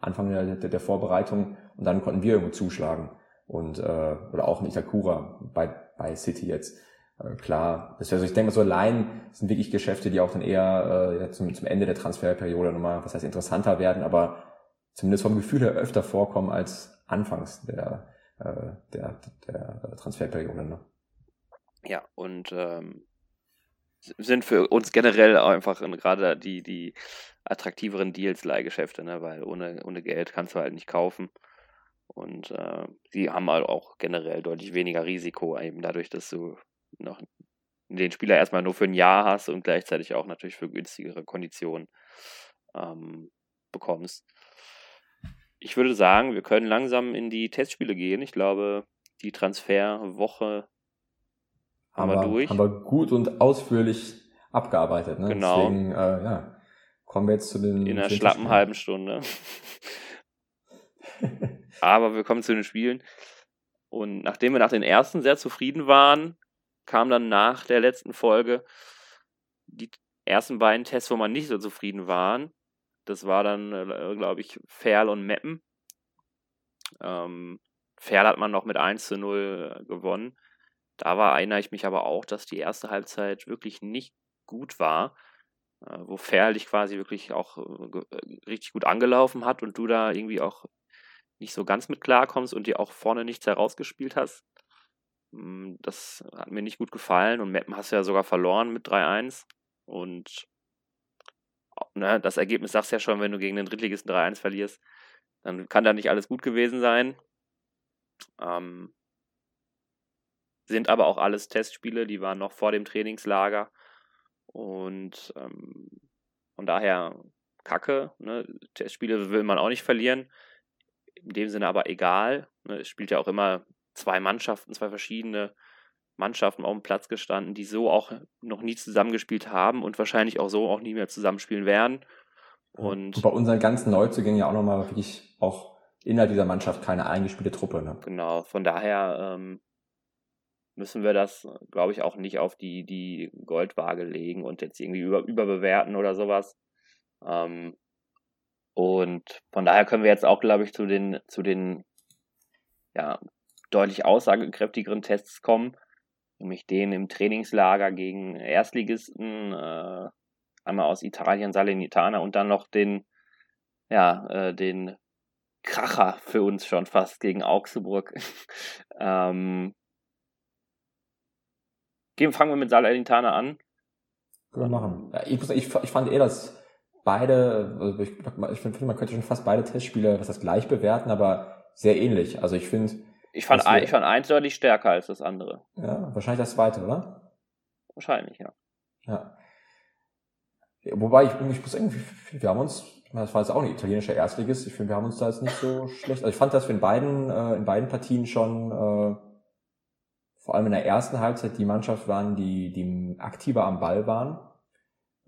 Anfang der, der, der Vorbereitung. Und dann konnten wir irgendwo zuschlagen. Und äh, oder auch in Itakura. Bei bei City jetzt äh, klar. Also ich denke so allein sind wirklich Geschäfte, die auch dann eher äh, zum, zum Ende der Transferperiode nochmal, was heißt interessanter werden, aber zumindest vom Gefühl her öfter vorkommen als anfangs der, äh, der, der Transferperiode. Ne? Ja, und ähm, sind für uns generell einfach gerade die, die attraktiveren Deals Leihgeschäfte, ne? weil ohne, ohne Geld kannst du halt nicht kaufen. Und äh, die haben halt auch generell deutlich weniger Risiko, eben dadurch, dass du noch den Spieler erstmal nur für ein Jahr hast und gleichzeitig auch natürlich für günstigere Konditionen ähm, bekommst. Ich würde sagen, wir können langsam in die Testspiele gehen. Ich glaube, die Transferwoche haben wir durch. Haben wir gut und ausführlich abgearbeitet. Ne? Genau. Deswegen, äh, ja, kommen wir jetzt zu den. In einer schlappen halben Stunde. Aber wir kommen zu den Spielen. Und nachdem wir nach den ersten sehr zufrieden waren, kam dann nach der letzten Folge die ersten beiden Tests, wo man nicht so zufrieden waren. Das war dann, äh, glaube ich, Ferl und Meppen. Ähm, Ferl hat man noch mit 1 zu 0 gewonnen. Da war, erinnere ich mich aber auch, dass die erste Halbzeit wirklich nicht gut war. Äh, wo Ferl dich quasi wirklich auch äh, äh, richtig gut angelaufen hat und du da irgendwie auch nicht so ganz mit klarkommst und dir auch vorne nichts herausgespielt hast. Hm, das hat mir nicht gut gefallen und Meppen hast du ja sogar verloren mit 3-1 und ne, das Ergebnis sagst ja schon, wenn du gegen den Drittligisten 3-1 verlierst, dann kann da nicht alles gut gewesen sein. Ähm, sind aber auch alles Testspiele, die waren noch vor dem Trainingslager und ähm, von daher Kacke. Ne? Testspiele will man auch nicht verlieren in dem Sinne aber egal. Ne? Es spielt ja auch immer zwei Mannschaften, zwei verschiedene Mannschaften auf dem Platz gestanden, die so auch noch nie zusammengespielt haben und wahrscheinlich auch so auch nie mehr zusammenspielen werden. Und, und bei unseren ganzen Neuzugängen ja auch nochmal wirklich auch innerhalb dieser Mannschaft keine eingespielte Truppe. Ne? Genau, von daher ähm, müssen wir das, glaube ich, auch nicht auf die, die Goldwaage legen und jetzt irgendwie über, überbewerten oder sowas. Ähm, und von daher können wir jetzt auch, glaube ich, zu den, zu den ja, deutlich aussagekräftigeren Tests kommen. Nämlich den im Trainingslager gegen Erstligisten, äh, einmal aus Italien, Salernitana und dann noch den, ja, äh, den Kracher für uns schon fast gegen Augsburg. ähm, gehen, fangen wir mit Salernitana an. Können wir machen. Ja, ich, ich, ich fand eher, dass beide, also ich, ich finde, man könnte schon fast beide Testspiele, was das gleich bewerten, aber sehr ähnlich. Also ich finde. Ich fand, ein, ich fand eins deutlich stärker als das andere. Ja, wahrscheinlich das zweite, oder? Wahrscheinlich, ja. Ja. Wobei ich, ich muss irgendwie, wir haben uns, das war jetzt auch ein italienischer Erstligist, ich finde, wir haben uns da jetzt nicht so schlecht. Also ich fand, dass wir in beiden, äh, in beiden Partien schon, äh, vor allem in der ersten Halbzeit die Mannschaft waren, die, die aktiver am Ball waren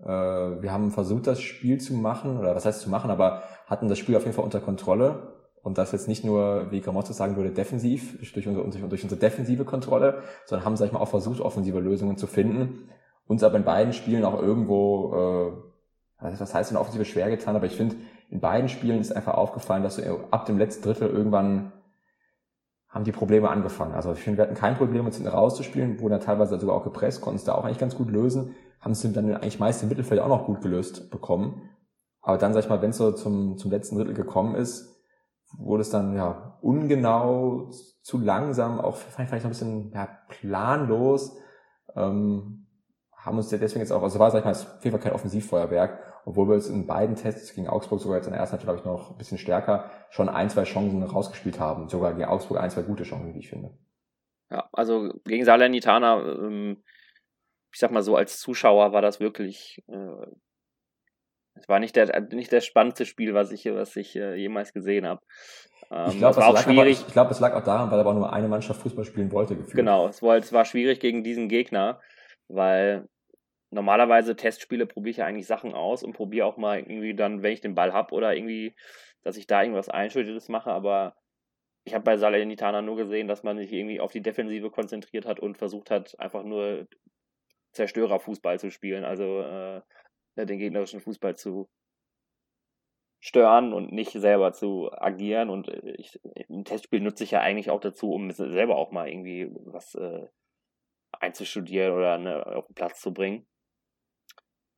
wir haben versucht, das Spiel zu machen, oder was heißt zu machen, aber hatten das Spiel auf jeden Fall unter Kontrolle. Und das jetzt nicht nur, wie Gramozzo sagen würde, defensiv, durch unsere, durch unsere defensive Kontrolle, sondern haben, sag ich mal, auch versucht, offensive Lösungen zu finden. Uns aber in beiden Spielen auch irgendwo, äh, was heißt denn offensive schwer getan, aber ich finde, in beiden Spielen ist einfach aufgefallen, dass so ab dem letzten Drittel irgendwann haben die Probleme angefangen. Also ich finde, wir hatten kein Problem, uns hinten rauszuspielen, wurden da teilweise sogar auch gepresst, konnten es da auch eigentlich ganz gut lösen haben es dann eigentlich meist im Mittelfeld auch noch gut gelöst bekommen. Aber dann, sag ich mal, wenn es so zum, zum letzten Drittel gekommen ist, wurde es dann ja ungenau, zu langsam, auch vielleicht noch ein bisschen ja, planlos. Ähm, haben uns deswegen jetzt auch, also war, sag ich mal, auf jeden Fall kein Offensivfeuerwerk, obwohl wir jetzt in beiden Tests gegen Augsburg sogar jetzt in der ersten Halbzeit, glaube ich, noch ein bisschen stärker schon ein, zwei Chancen rausgespielt haben. Sogar gegen Augsburg ein, zwei gute Chancen, wie ich finde. Ja, also gegen Salernitana ähm, ich sag mal so, als Zuschauer war das wirklich, äh, es war nicht der, nicht das spannendste Spiel, was ich, was ich äh, jemals gesehen habe. Ähm, ich glaube, es, lag aber, ich, ich glaub, es lag auch daran, weil aber nur eine Mannschaft Fußball spielen wollte. Gefühlt. Genau, es war, es war schwierig gegen diesen Gegner, weil normalerweise Testspiele probiere ich ja eigentlich Sachen aus und probiere auch mal irgendwie dann, wenn ich den Ball habe oder irgendwie, dass ich da irgendwas Einschuldiges mache, aber ich habe bei Salernitana nur gesehen, dass man sich irgendwie auf die Defensive konzentriert hat und versucht hat, einfach nur Zerstörerfußball zu spielen, also äh, den gegnerischen Fußball zu stören und nicht selber zu agieren. Und äh, ich, ein Testspiel nutze ich ja eigentlich auch dazu, um selber auch mal irgendwie was äh, einzustudieren oder ne, auf den Platz zu bringen.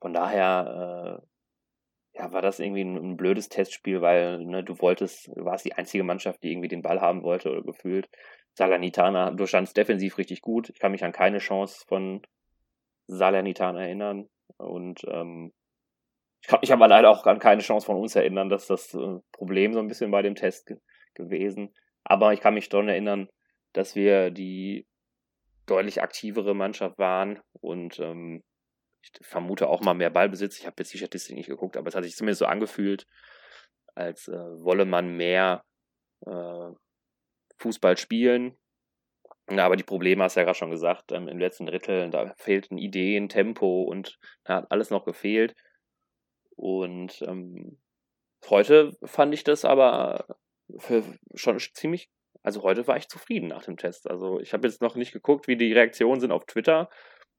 Von daher äh, ja, war das irgendwie ein, ein blödes Testspiel, weil ne, du wolltest, du warst die einzige Mannschaft, die irgendwie den Ball haben wollte oder gefühlt. Salernitana, du standst defensiv richtig gut. Ich kann mich an keine Chance von Salernitana erinnern. Und ähm, ich kann mich aber leider auch an keine Chance von uns erinnern, dass das äh, Problem so ein bisschen bei dem Test ge gewesen. Aber ich kann mich schon erinnern, dass wir die deutlich aktivere Mannschaft waren und ähm, ich vermute auch mal mehr Ballbesitz. Ich habe jetzt die Statistik nicht geguckt, aber es hat sich zumindest so angefühlt, als äh, wolle man mehr äh, Fußball spielen ja, aber die Probleme hast du ja gerade schon gesagt, ähm, im letzten Drittel, da fehlten Ideen, Tempo und da hat alles noch gefehlt. Und ähm, heute fand ich das aber für schon ziemlich, also heute war ich zufrieden nach dem Test. Also ich habe jetzt noch nicht geguckt, wie die Reaktionen sind auf Twitter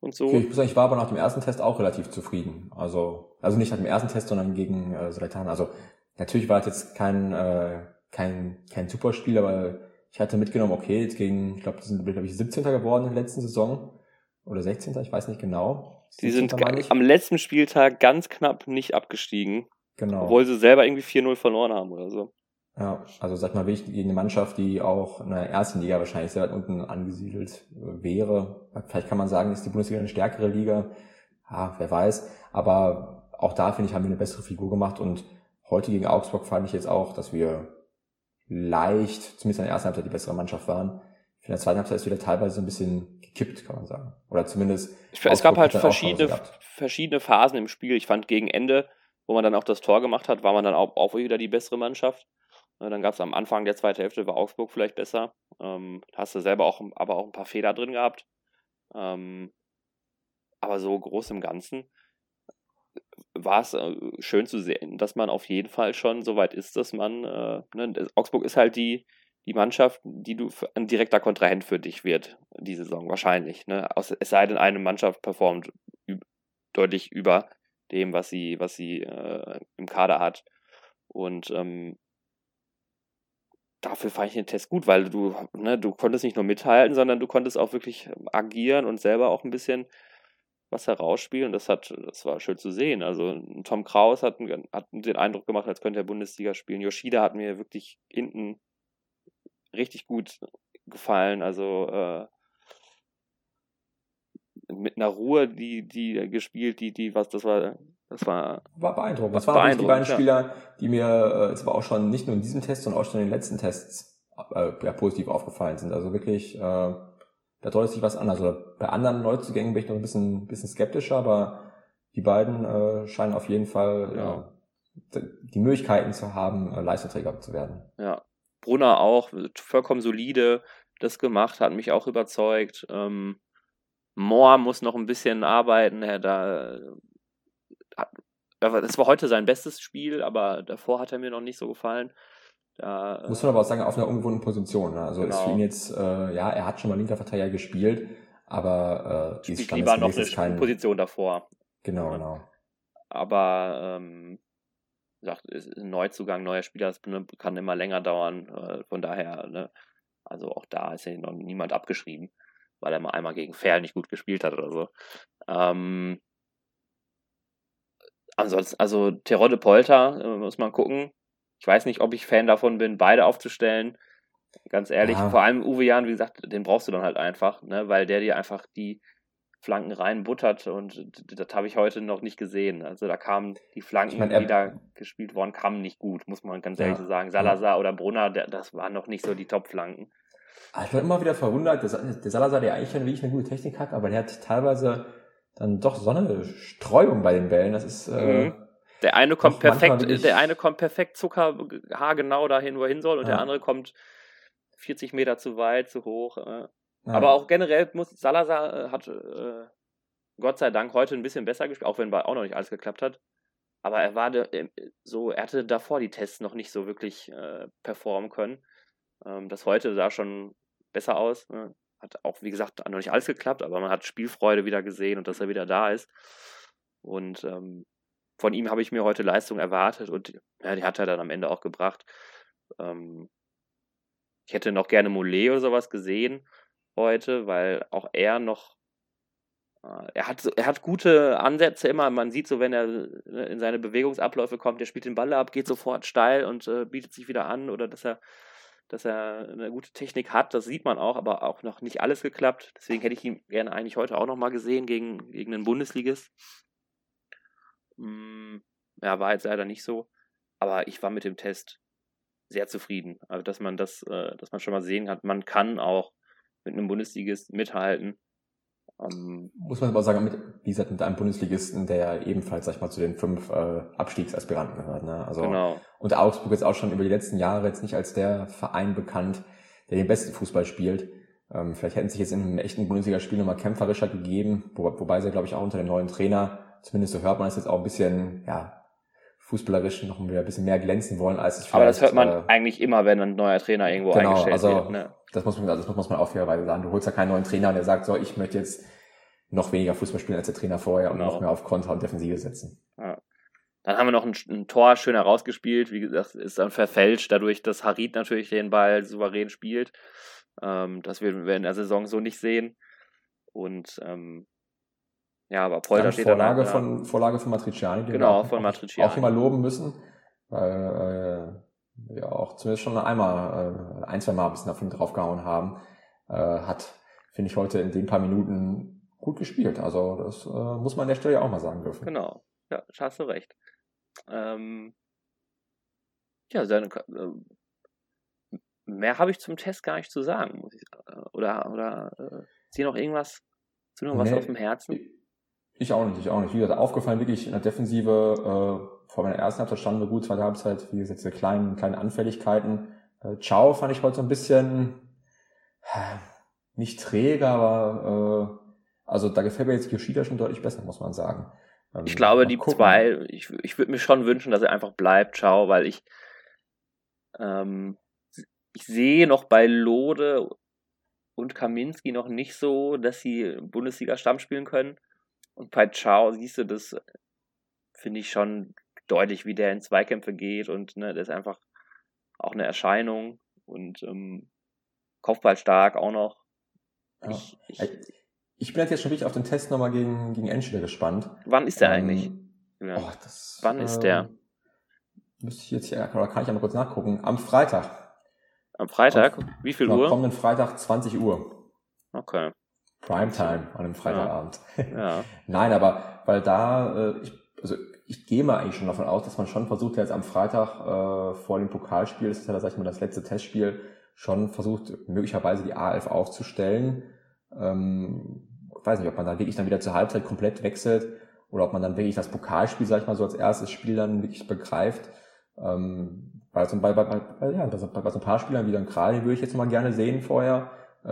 und so. Ich muss sagen, ich war aber nach dem ersten Test auch relativ zufrieden. Also, also nicht nach dem ersten Test, sondern gegen äh, Solatan. Also natürlich war es jetzt kein, äh, kein, kein Superspiel, aber ich hatte mitgenommen, okay, jetzt gegen, ich glaube, die sind, glaube ich, 17. geworden in der letzten Saison. Oder 16. Ich weiß nicht genau. Die sind am letzten Spieltag ganz knapp nicht abgestiegen. Genau. Obwohl sie selber irgendwie 4-0 verloren haben oder so. Ja, also sag mal, wirklich gegen eine Mannschaft, die auch in der ersten Liga wahrscheinlich sehr weit unten angesiedelt wäre. Vielleicht kann man sagen, ist die Bundesliga eine stärkere Liga. Ja, wer weiß. Aber auch da, finde ich, haben wir eine bessere Figur gemacht. Und heute gegen Augsburg fand ich jetzt auch, dass wir leicht, zumindest in der ersten Halbzeit, die bessere Mannschaft waren. Ich finde, in der zweiten Halbzeit ist wieder teilweise so ein bisschen gekippt, kann man sagen. Oder zumindest. Ich, es gab halt verschiedene, verschiedene Phasen im Spiel. Ich fand gegen Ende, wo man dann auch das Tor gemacht hat, war man dann auch, auch wieder die bessere Mannschaft. Dann gab es am Anfang der zweiten Hälfte, war Augsburg vielleicht besser. Ähm, hast du selber auch, aber auch ein paar Fehler drin gehabt. Ähm, aber so groß im Ganzen war es äh, schön zu sehen, dass man auf jeden Fall schon so weit ist, dass man, äh, ne, Augsburg ist halt die, die Mannschaft, die du ein direkter Kontrahent für dich wird, die Saison wahrscheinlich. Ne? es sei denn, eine Mannschaft performt deutlich über dem, was sie, was sie äh, im Kader hat. Und ähm, dafür fand ich den Test gut, weil du, ne, du konntest nicht nur mithalten, sondern du konntest auch wirklich agieren und selber auch ein bisschen was herausspielen. Das hat, das war schön zu sehen. Also Tom Kraus hat, hat den Eindruck gemacht, als könnte er Bundesliga spielen. Yoshida hat mir wirklich hinten richtig gut gefallen. Also äh, mit einer Ruhe, die, die gespielt, die, die, was, das war, das war. War beeindruckend. Das waren die beiden Spieler, ja. die mir äh, jetzt aber auch schon nicht nur in diesem Test, sondern auch schon in den letzten Tests äh, ja, positiv aufgefallen sind. Also wirklich, äh, da deutet sich was an. Also bei anderen Neuzugängen bin ich noch ein bisschen, bisschen skeptischer, aber die beiden äh, scheinen auf jeden Fall ja. äh, die Möglichkeiten zu haben, äh, Leistungsträger zu werden. Ja. Brunner auch, vollkommen solide das gemacht, hat mich auch überzeugt. Ähm, Moore muss noch ein bisschen arbeiten. Er da das war heute sein bestes Spiel, aber davor hat er mir noch nicht so gefallen. Da, Muss man aber auch sagen, auf einer ungewohnten Position. Ne? Also genau. ist für ihn jetzt, äh, ja, er hat schon mal linker Verteidiger gespielt, aber äh, die lieber noch eine kein... Position davor. Genau, genau. Aber ähm, sagt, ein Neuzugang, neuer Spieler, das kann immer länger dauern. Äh, von daher, ne, also auch da ist ja noch niemand abgeschrieben weil er mal einmal gegen Ferl nicht gut gespielt hat oder so. Ähm, ansonsten, also Terodde Polter, äh, muss man gucken. Ich weiß nicht, ob ich Fan davon bin, beide aufzustellen. Ganz ehrlich, ja. vor allem Uwe Jan, wie gesagt, den brauchst du dann halt einfach, ne, weil der dir einfach die Flanken reinbuttert und das habe ich heute noch nicht gesehen. Also da kamen die Flanken, ich mein, die da gespielt wurden, kamen nicht gut, muss man ganz ehrlich ja. sagen. Salazar oder Brunner, das waren noch nicht so die Top-Flanken. Ah, ich war immer wieder verwundert, der Salazar, der eigentlich schon wirklich eine gute Technik hat, aber der hat teilweise dann doch so eine Streuung bei den Bällen. Das ist. Äh, mhm. Der eine kommt perfekt, der eine kommt perfekt Zucker haargenau dahin, wo er hin soll, und ja. der andere kommt 40 Meter zu weit, zu hoch. Äh. Ja. Aber auch generell muss Salazar äh, hat äh, Gott sei Dank heute ein bisschen besser gespielt, auch wenn bei auch noch nicht alles geklappt hat. Aber er war de, so, er hatte davor die Tests noch nicht so wirklich äh, performen können. Ähm, das heute sah schon besser aus. Ne? Hat auch, wie gesagt, noch nicht alles geklappt, aber man hat Spielfreude wieder gesehen und dass er wieder da ist. Und ähm, von ihm habe ich mir heute Leistung erwartet und ja, die hat er dann am Ende auch gebracht. Ähm, ich hätte noch gerne Mollet oder sowas gesehen heute, weil auch er noch äh, er hat, er hat gute Ansätze immer. Man sieht so, wenn er ne, in seine Bewegungsabläufe kommt, der spielt den Ball ab, geht sofort steil und äh, bietet sich wieder an oder dass er dass er eine gute Technik hat, das sieht man auch, aber auch noch nicht alles geklappt. Deswegen hätte ich ihn gerne eigentlich heute auch nochmal gesehen gegen, gegen einen Bundesligist. Hm, ja, war jetzt leider nicht so. Aber ich war mit dem Test sehr zufrieden. Also, dass man das, äh, dass man schon mal sehen kann, man kann auch mit einem Bundesligist mithalten. Ähm, Muss man aber sagen, mit, wie gesagt, mit einem Bundesligisten, der ebenfalls, sag ich mal, zu den fünf äh, Abstiegsaspiranten gehört. Ne? Also, genau. Und Augsburg ist auch schon über die letzten Jahre jetzt nicht als der Verein bekannt, der den besten Fußball spielt. Ähm, vielleicht hätten sich jetzt in einem echten Bundesligaspiel nochmal kämpferischer gegeben, wo, wobei sie, glaube ich, auch unter dem neuen Trainer, zumindest so hört man es jetzt auch ein bisschen, ja, fußballerisch noch wieder ein bisschen mehr glänzen wollen, als es vielleicht, Aber das hört man äh, eigentlich immer, wenn ein neuer Trainer irgendwo genau, eingestellt also, wird. Ne? Das muss man, also das muss man auch fairerweise sagen. Du holst ja keinen neuen Trainer, der sagt, so, ich möchte jetzt noch weniger Fußball spielen als der Trainer vorher genau. und noch mehr auf Konter und Defensive setzen. Ja. Dann haben wir noch ein, ein, Tor schön herausgespielt. Wie gesagt, ist dann verfälscht, dadurch, dass Harid natürlich den Ball souverän spielt. Ähm, das werden wir in der Saison so nicht sehen. Und ähm, ja, aber Polter ja, steht Vorlage dann, von, Vorlage von Matriciani. Genau, von Matriciani. Auch immer loben müssen, weil äh, ja auch zumindest schon einmal, äh, ein, zwei Mal ein bisschen auf ihn draufgehauen haben. Äh, hat, finde ich, heute in den paar Minuten gut gespielt. Also das äh, muss man an der Stelle auch mal sagen dürfen. Genau, ja, hast du recht. Ähm, ja, seine, äh, mehr habe ich zum Test gar nicht zu sagen, muss ich sagen. Oder, oder äh, ist hier noch irgendwas, zu noch was nee, auf dem Herzen? Ich auch nicht, ich auch nicht. Wie gesagt, aufgefallen wirklich in der Defensive, äh, vor meiner ersten Halbzeit standen wir gut, zweite Halbzeit, wie gesagt, diese kleinen, kleinen Anfälligkeiten. Äh, Ciao fand ich heute so ein bisschen, äh, nicht träge, aber äh, also da gefällt mir jetzt Yoshida schon deutlich besser, muss man sagen. Ähm, ich glaube, die gucken. zwei, ich, ich würde mir schon wünschen, dass er einfach bleibt, ciao, weil ich, ähm, ich sehe noch bei Lode und Kaminski noch nicht so, dass sie Bundesliga Stamm spielen können. Und bei Ciao siehst du das, finde ich schon deutlich, wie der in Zweikämpfe geht und ne, der ist einfach auch eine Erscheinung und ähm, Kopfball stark auch noch. Ja. Ich, ich, ich, bin jetzt schon wirklich auf den Test nochmal gegen, gegen Enschede gespannt. Wann ist der ähm, eigentlich? Ja. Oh, das, Wann ist der? Ähm, müsste ich jetzt hier, oder kann ich einmal kurz nachgucken. Am Freitag. Am Freitag? Auf, Wie viel Uhr? Kommenden Freitag 20 Uhr. Okay. Primetime an einem Freitagabend. Ja. Nein, aber weil da, äh, ich, also ich gehe mal eigentlich schon davon aus, dass man schon versucht, jetzt am Freitag äh, vor dem Pokalspiel, das ist ja, sag ich mal, das letzte Testspiel, schon versucht, möglicherweise die A11 aufzustellen. Ähm, ich weiß nicht, ob man dann wirklich dann wieder zur Halbzeit komplett wechselt oder ob man dann wirklich das Pokalspiel, sag ich mal, so als erstes Spiel dann wirklich begreift. Ähm, bei, so, bei, bei, bei, ja, bei, so, bei so ein paar Spielern wie dann Krali würde ich jetzt mal gerne sehen vorher. Äh,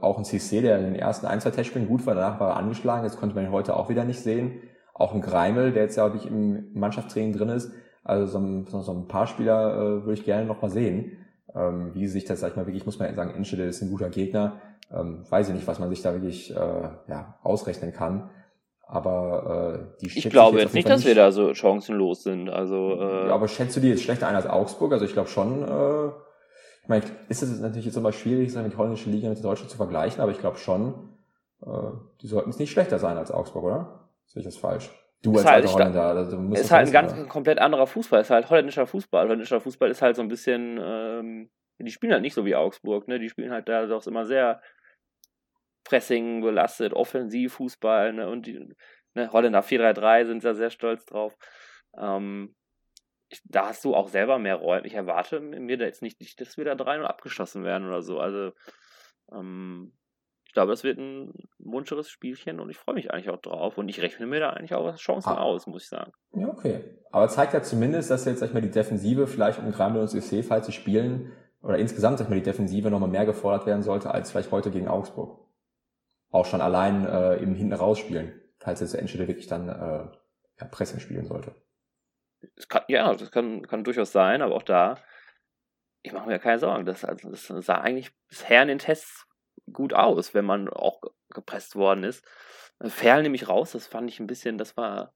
auch ein CC, der in den ersten ein, zwei Testspielen gut war, danach war er angeschlagen, jetzt konnte man ihn heute auch wieder nicht sehen. Auch ein Greimel, der jetzt ja wirklich im Mannschaftstraining drin ist. Also so ein, so ein paar Spieler äh, würde ich gerne noch mal sehen. Ähm, wie sich das, sag ich mal, wirklich, muss man sagen, Enschede ist ein guter Gegner. Ähm, weiß ich nicht, was man sich da wirklich äh, ja, ausrechnen kann. Aber äh, die Ich glaube jetzt nicht, dass wir da so chancenlos sind. Also, äh, ja, aber schätzt du die jetzt schlechter ein als Augsburg? Also ich glaube schon, äh, ich meine, ist es natürlich jetzt immer schwierig, sich mit holländische Liga mit der deutschen zu vergleichen, aber ich glaube schon, äh, die sollten es nicht schlechter sein als Augsburg, oder? Sehe ich das falsch? Du als halt, Holländer, also du ist halt ein ganz oder? komplett anderer Fußball. Ist halt holländischer Fußball. Holländischer Fußball ist halt so ein bisschen, ähm, die spielen halt nicht so wie Augsburg, ne? Die spielen halt da doch immer sehr Pressing belastet, Offensivfußball, ne? Und die ne, Holländer 4-3-3 sind da sehr stolz drauf. Ähm, ich, da hast du auch selber mehr Räume. Ich erwarte mir da jetzt nicht, nicht dass wir da 3-0 abgeschossen werden oder so. Also, ähm, ich glaube, das wird ein munteres Spielchen und ich freue mich eigentlich auch drauf. Und ich rechne mir da eigentlich auch Chancen ah. aus, muss ich sagen. Ja, okay. Aber zeigt ja zumindest, dass jetzt, sag ich mal, die Defensive vielleicht um Gramel und CC, falls sie spielen, oder insgesamt, sag ich mal, die Defensive nochmal mehr gefordert werden sollte, als vielleicht heute gegen Augsburg auch schon allein äh, eben hinten rausspielen, falls jetzt der Enschede wirklich dann äh, ja, Pressing spielen sollte. Kann, ja, das kann, kann durchaus sein, aber auch da, ich mache mir keine Sorgen. Das, also, das sah eigentlich bisher in den Tests gut aus, wenn man auch gepresst worden ist. Ferl nehme ich raus, das fand ich ein bisschen, das war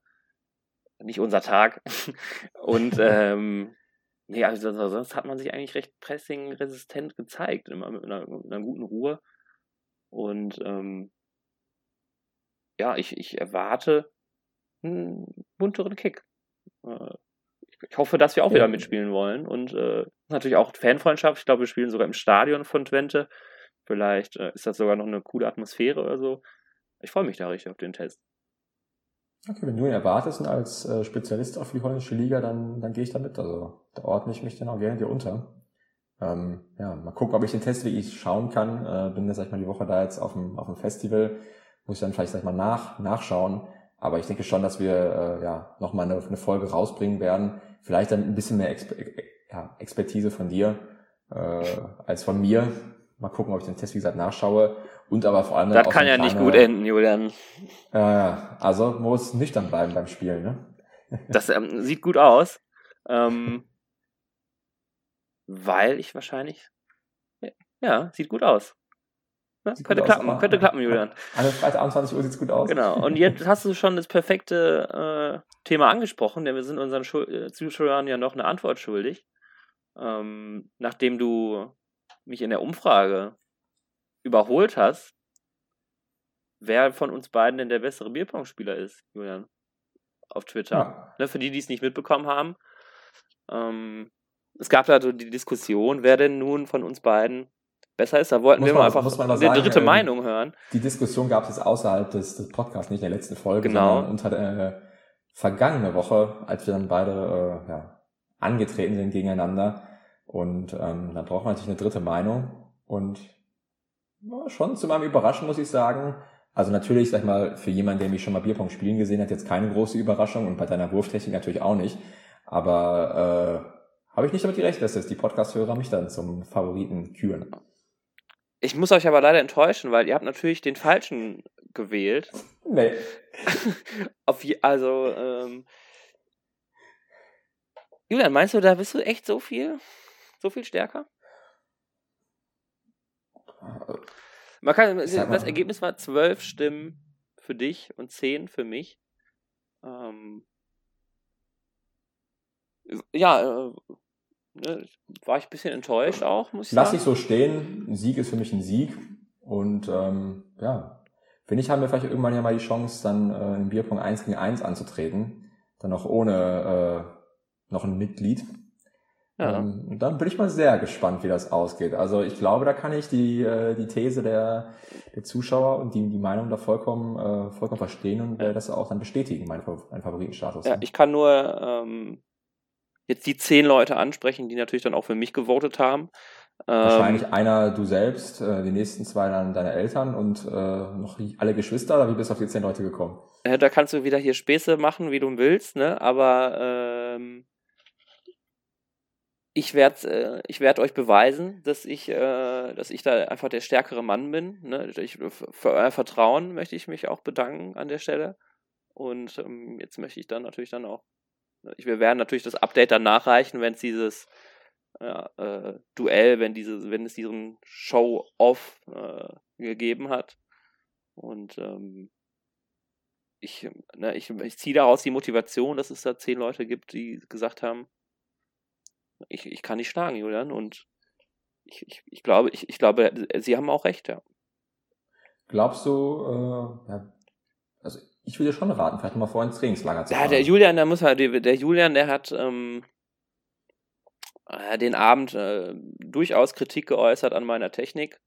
nicht unser Tag. Und ähm, nee, also sonst hat man sich eigentlich recht pressing-resistent gezeigt, immer mit einer, mit einer guten Ruhe. Und ähm, ja, ich, ich erwarte einen bunteren Kick. Äh, ich hoffe, dass wir auch wieder mitspielen wollen. Und äh, natürlich auch Fanfreundschaft. Ich glaube, wir spielen sogar im Stadion von Twente. Vielleicht äh, ist das sogar noch eine coole Atmosphäre oder so. Ich freue mich da richtig auf den Test. Okay, wenn du ihn erwartest und als äh, Spezialist auf die holländische Liga, dann, dann gehe ich da mit. Also da ordne ich mich dann auch gerne dir unter. Ähm, ja, mal gucken, ob ich den Test wirklich schauen kann. Äh, bin jetzt, sag ich mal, die Woche da jetzt auf dem, auf dem Festival. Muss ich dann vielleicht, sag ich mal, nach, nachschauen. Aber ich denke schon, dass wir äh, ja nochmal eine, eine Folge rausbringen werden. Vielleicht dann ein bisschen mehr Exper ja, Expertise von dir äh, als von mir. Mal gucken, ob ich den Test, wie gesagt, nachschaue. Und aber vor allem. Das kann ja nicht gut enden, Julian. Äh, also muss nüchtern bleiben beim Spielen, ne? Das ähm, sieht gut aus. Ähm, weil ich wahrscheinlich. Ja, sieht gut aus. Ja, könnte klappen, aus, könnte klappen, Julian. An Freitag 21 Uhr sieht's gut aus. Genau. Und jetzt hast du schon das perfekte äh, Thema angesprochen, denn wir sind unseren Schul äh, Zuschauern ja noch eine Antwort schuldig. Ähm, nachdem du mich in der Umfrage überholt hast, wer von uns beiden denn der bessere Bierpong-Spieler ist, Julian. Auf Twitter. Ja. Ne, für die, die es nicht mitbekommen haben. Ähm, es gab da so die Diskussion, wer denn nun von uns beiden besser ist. Da wollten muss wir man, mal einfach eine sagen, dritte äh, Meinung hören. Die Diskussion gab es außerhalb des, des Podcasts, nicht in der letzten Folge, genau. sondern unter der äh, vergangene Woche, als wir dann beide äh, ja, angetreten sind gegeneinander. Und ähm, dann braucht man natürlich eine dritte Meinung. Und ja, schon zu meinem Überraschen muss ich sagen, also natürlich, sag ich mal, für jemanden, der mich schon mal Bierpong spielen gesehen hat, jetzt keine große Überraschung und bei deiner Wurftechnik natürlich auch nicht. Aber äh, habe ich nicht damit gerechnet, dass jetzt die Podcast-Hörer mich dann zum Favoriten küren. Ich muss euch aber leider enttäuschen, weil ihr habt natürlich den falschen gewählt. Nee. Auf je, also, ähm, Julian, meinst du, da bist du echt so viel, so viel stärker? Man kann, das Ergebnis war zwölf Stimmen für dich und zehn für mich. Ähm, ja, äh, ne, war ich ein bisschen enttäuscht auch, muss ich Lass sagen. ich so stehen. Ein Sieg ist für mich ein Sieg. Und ähm, ja, finde ich, haben wir vielleicht irgendwann ja mal die Chance, dann äh, im Bierpong 1 gegen 1 anzutreten. Dann auch ohne äh, noch ein Mitglied. Ja. Ähm, und dann bin ich mal sehr gespannt, wie das ausgeht. Also ich glaube, da kann ich die, äh, die These der, der Zuschauer und die, die Meinung da vollkommen, äh, vollkommen verstehen und werde das auch dann bestätigen, mein, mein Favoritenstatus. Ja, ich kann nur ähm, jetzt die zehn Leute ansprechen, die natürlich dann auch für mich gewotet haben. Wahrscheinlich ähm, einer du selbst, äh, die nächsten zwei dann deine Eltern und äh, noch alle Geschwister, oder wie bist du auf die zehn Leute gekommen? Äh, da kannst du wieder hier Späße machen, wie du willst, ne? Aber ähm, ich werde äh, ich werd euch beweisen, dass ich, äh, dass ich da einfach der stärkere Mann bin. Ne? Ich, für euer Vertrauen möchte ich mich auch bedanken an der Stelle. Und ähm, jetzt möchte ich dann natürlich dann auch, wir werden natürlich das Update dann nachreichen, wenn es dieses ja, äh, Duell, wenn diese, wenn es diesen Show-Off äh, gegeben hat. Und ähm, ich, ne, ich, ich ziehe daraus die Motivation, dass es da zehn Leute gibt, die gesagt haben, ich, ich kann nicht schlagen, Julian. Und ich, ich, ich glaube, ich, ich glaube, sie haben auch recht, ja. Glaubst du, äh, ja, also ich würde schon raten, vielleicht mal vor ins Trainingslager zu fahren. Ja, der Julian, der muss halt, der Julian, der hat ähm, äh, den Abend äh, durchaus Kritik geäußert an meiner Technik.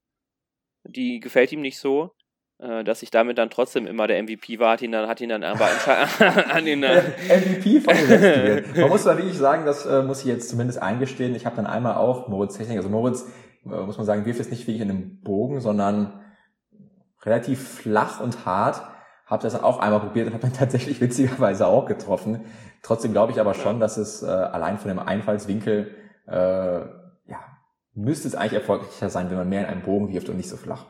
Die gefällt ihm nicht so. Äh, dass ich damit dann trotzdem immer der MVP war, hat ihn dann, hat ihn dann aber an den äh MVP von den Man muss da wirklich sagen, das äh, muss ich jetzt zumindest eingestehen. Ich habe dann einmal auch Moritz Technik, also Moritz, äh, muss man sagen, wirft jetzt nicht wirklich in einem Bogen, sondern relativ flach und hart. Habe das dann auch einmal probiert und habe dann tatsächlich witzigerweise auch getroffen. Trotzdem glaube ich aber schon, dass es äh, allein von dem Einfallswinkel äh, ja müsste es eigentlich erfolgreicher sein, wenn man mehr in einen Bogen wirft und nicht so flach.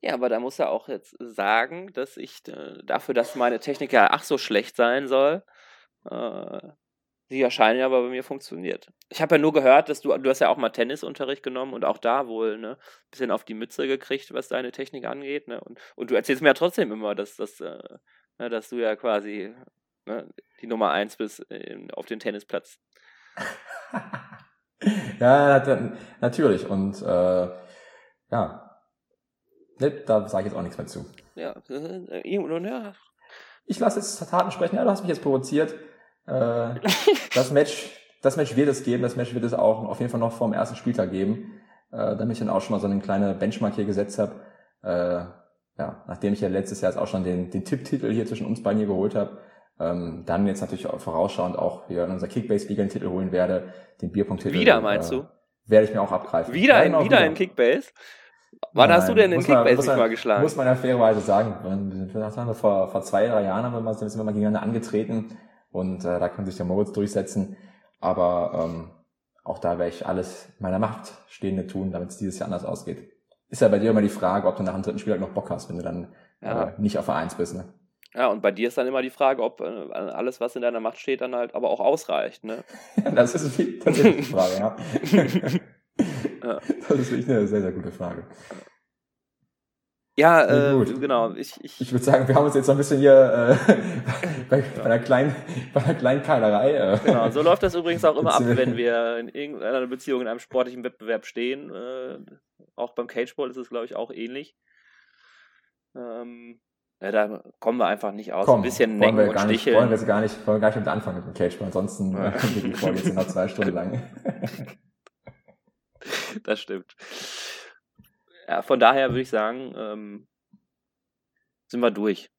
Ja, aber da muss er auch jetzt sagen, dass ich äh, dafür, dass meine Technik ja ach so schlecht sein soll, äh, sie erscheinen ja aber bei mir funktioniert. Ich habe ja nur gehört, dass du, du hast ja auch mal Tennisunterricht genommen und auch da wohl ne bisschen auf die Mütze gekriegt, was deine Technik angeht. Ne? Und, und du erzählst mir ja trotzdem immer, dass, dass, äh, ne, dass du ja quasi ne, die Nummer eins bist äh, auf dem Tennisplatz. ja, natürlich. Und äh, ja, Ne, da sage ich jetzt auch nichts mehr zu. Ja, äh, ja. Ich lasse jetzt Taten sprechen. Ja, du hast mich jetzt provoziert. Äh, das Match, das Match wird es geben. Das Match wird es auch auf jeden Fall noch vor dem ersten Spieltag geben. Äh, damit ich dann auch schon mal so eine kleine Benchmark hier gesetzt habe. Äh, ja, nachdem ich ja letztes Jahr jetzt auch schon den, den Tipptitel hier zwischen uns beiden hier geholt habe, ähm, dann jetzt natürlich auch vorausschauend auch hier in unserer Kickbase-Liga einen Titel holen werde, den Bierpunkt-Titel. Wieder meinst äh, du? Werde ich mir auch abgreifen. Wieder, genau, wieder, wieder in Kickbase? Wann Nein, hast du denn den Kickbase nicht mal geschlagen? Muss man ja fairerweise sagen. Vor, vor zwei, drei Jahren haben wir mal, sind wir mal gegeneinander angetreten und äh, da kann sich der Moritz durchsetzen. Aber ähm, auch da werde ich alles meiner Macht Stehende tun, damit es dieses Jahr anders ausgeht. Ist ja bei dir immer die Frage, ob du nach dem dritten Spieltag noch Bock hast, wenn du dann ja. äh, nicht auf Vereins bist. Ne? Ja, und bei dir ist dann immer die Frage, ob äh, alles, was in deiner Macht steht, dann halt aber auch ausreicht. Ne? das ist tatsächlich die Frage, ja. Ja. Das ist wirklich eine sehr, sehr gute Frage. Ja, äh, genau. Ich, ich, ich würde sagen, wir haben uns jetzt so ein bisschen hier äh, bei, bei, einer kleinen, bei einer kleinen Keilerei. Äh, genau, so läuft das übrigens auch immer ab, wenn wir in irgendeiner Beziehung in einem sportlichen Wettbewerb stehen. Äh, auch beim Cageball ist es, glaube ich, auch ähnlich. Ähm, ja, da kommen wir einfach nicht aus. Komm, ein bisschen necken und sticheln. Nicht, wollen wir jetzt gar nicht, wollen wir gar nicht mit anfangen mit dem Cageball. Ansonsten ja. geht die Folge jetzt noch zwei Stunden lang. das stimmt. Ja, von daher würde ich sagen, ähm, sind wir durch.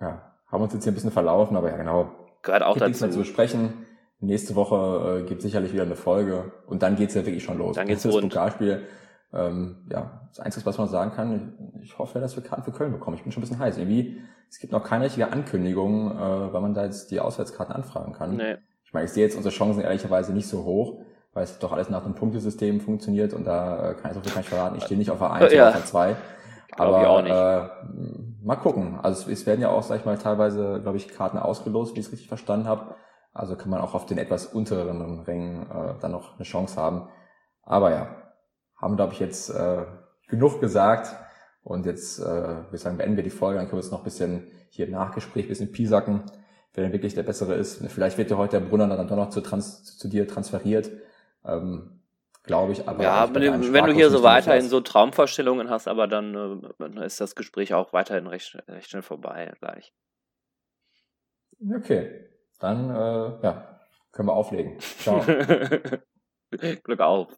Ja, haben uns jetzt hier ein bisschen verlaufen, aber ja, genau. Gerade auch Gibt dazu. nichts mehr zu besprechen. Nächste Woche äh, gibt sicherlich wieder eine Folge und dann geht's ja wirklich schon los. Dann geht's das rund. Pokalspiel. Ähm, ja, das Einzige, was man sagen kann, ich, ich hoffe, dass wir Karten für Köln bekommen. Ich bin schon ein bisschen heiß. Irgendwie, es gibt noch keine richtige Ankündigung, äh, weil man da jetzt die Auswärtskarten anfragen kann. Nee. Ich meine, ich sehe jetzt unsere Chancen ehrlicherweise nicht so hoch weil es doch alles nach einem Punktesystem funktioniert und da äh, kann ich so viel nicht verraten. Ich stehe nicht auf A1 ja. oder auf A2. Aber äh, mal gucken. Also es, werden ja auch, sag ich mal, teilweise, glaube ich, Karten ausgelost, wie ich es richtig verstanden habe. Also kann man auch auf den etwas unteren Rängen äh, dann noch eine Chance haben. Aber ja, haben, glaube ich, jetzt äh, genug gesagt. Und jetzt, äh, würde ich sagen, beenden wir die Folge. Dann können wir jetzt noch ein bisschen hier im Nachgespräch, ein bisschen piesacken, wer denn wirklich der Bessere ist. Vielleicht wird ja heute der Brunner dann doch noch zu, trans zu dir transferiert. Ähm, Glaube ich, aber. Ja, wenn, wenn du hier so weiterhin so Traumvorstellungen hast, aber dann, äh, ist das Gespräch auch weiterhin recht, recht schnell vorbei gleich. Okay. Dann, äh, ja, können wir auflegen. Ciao. Glück auf.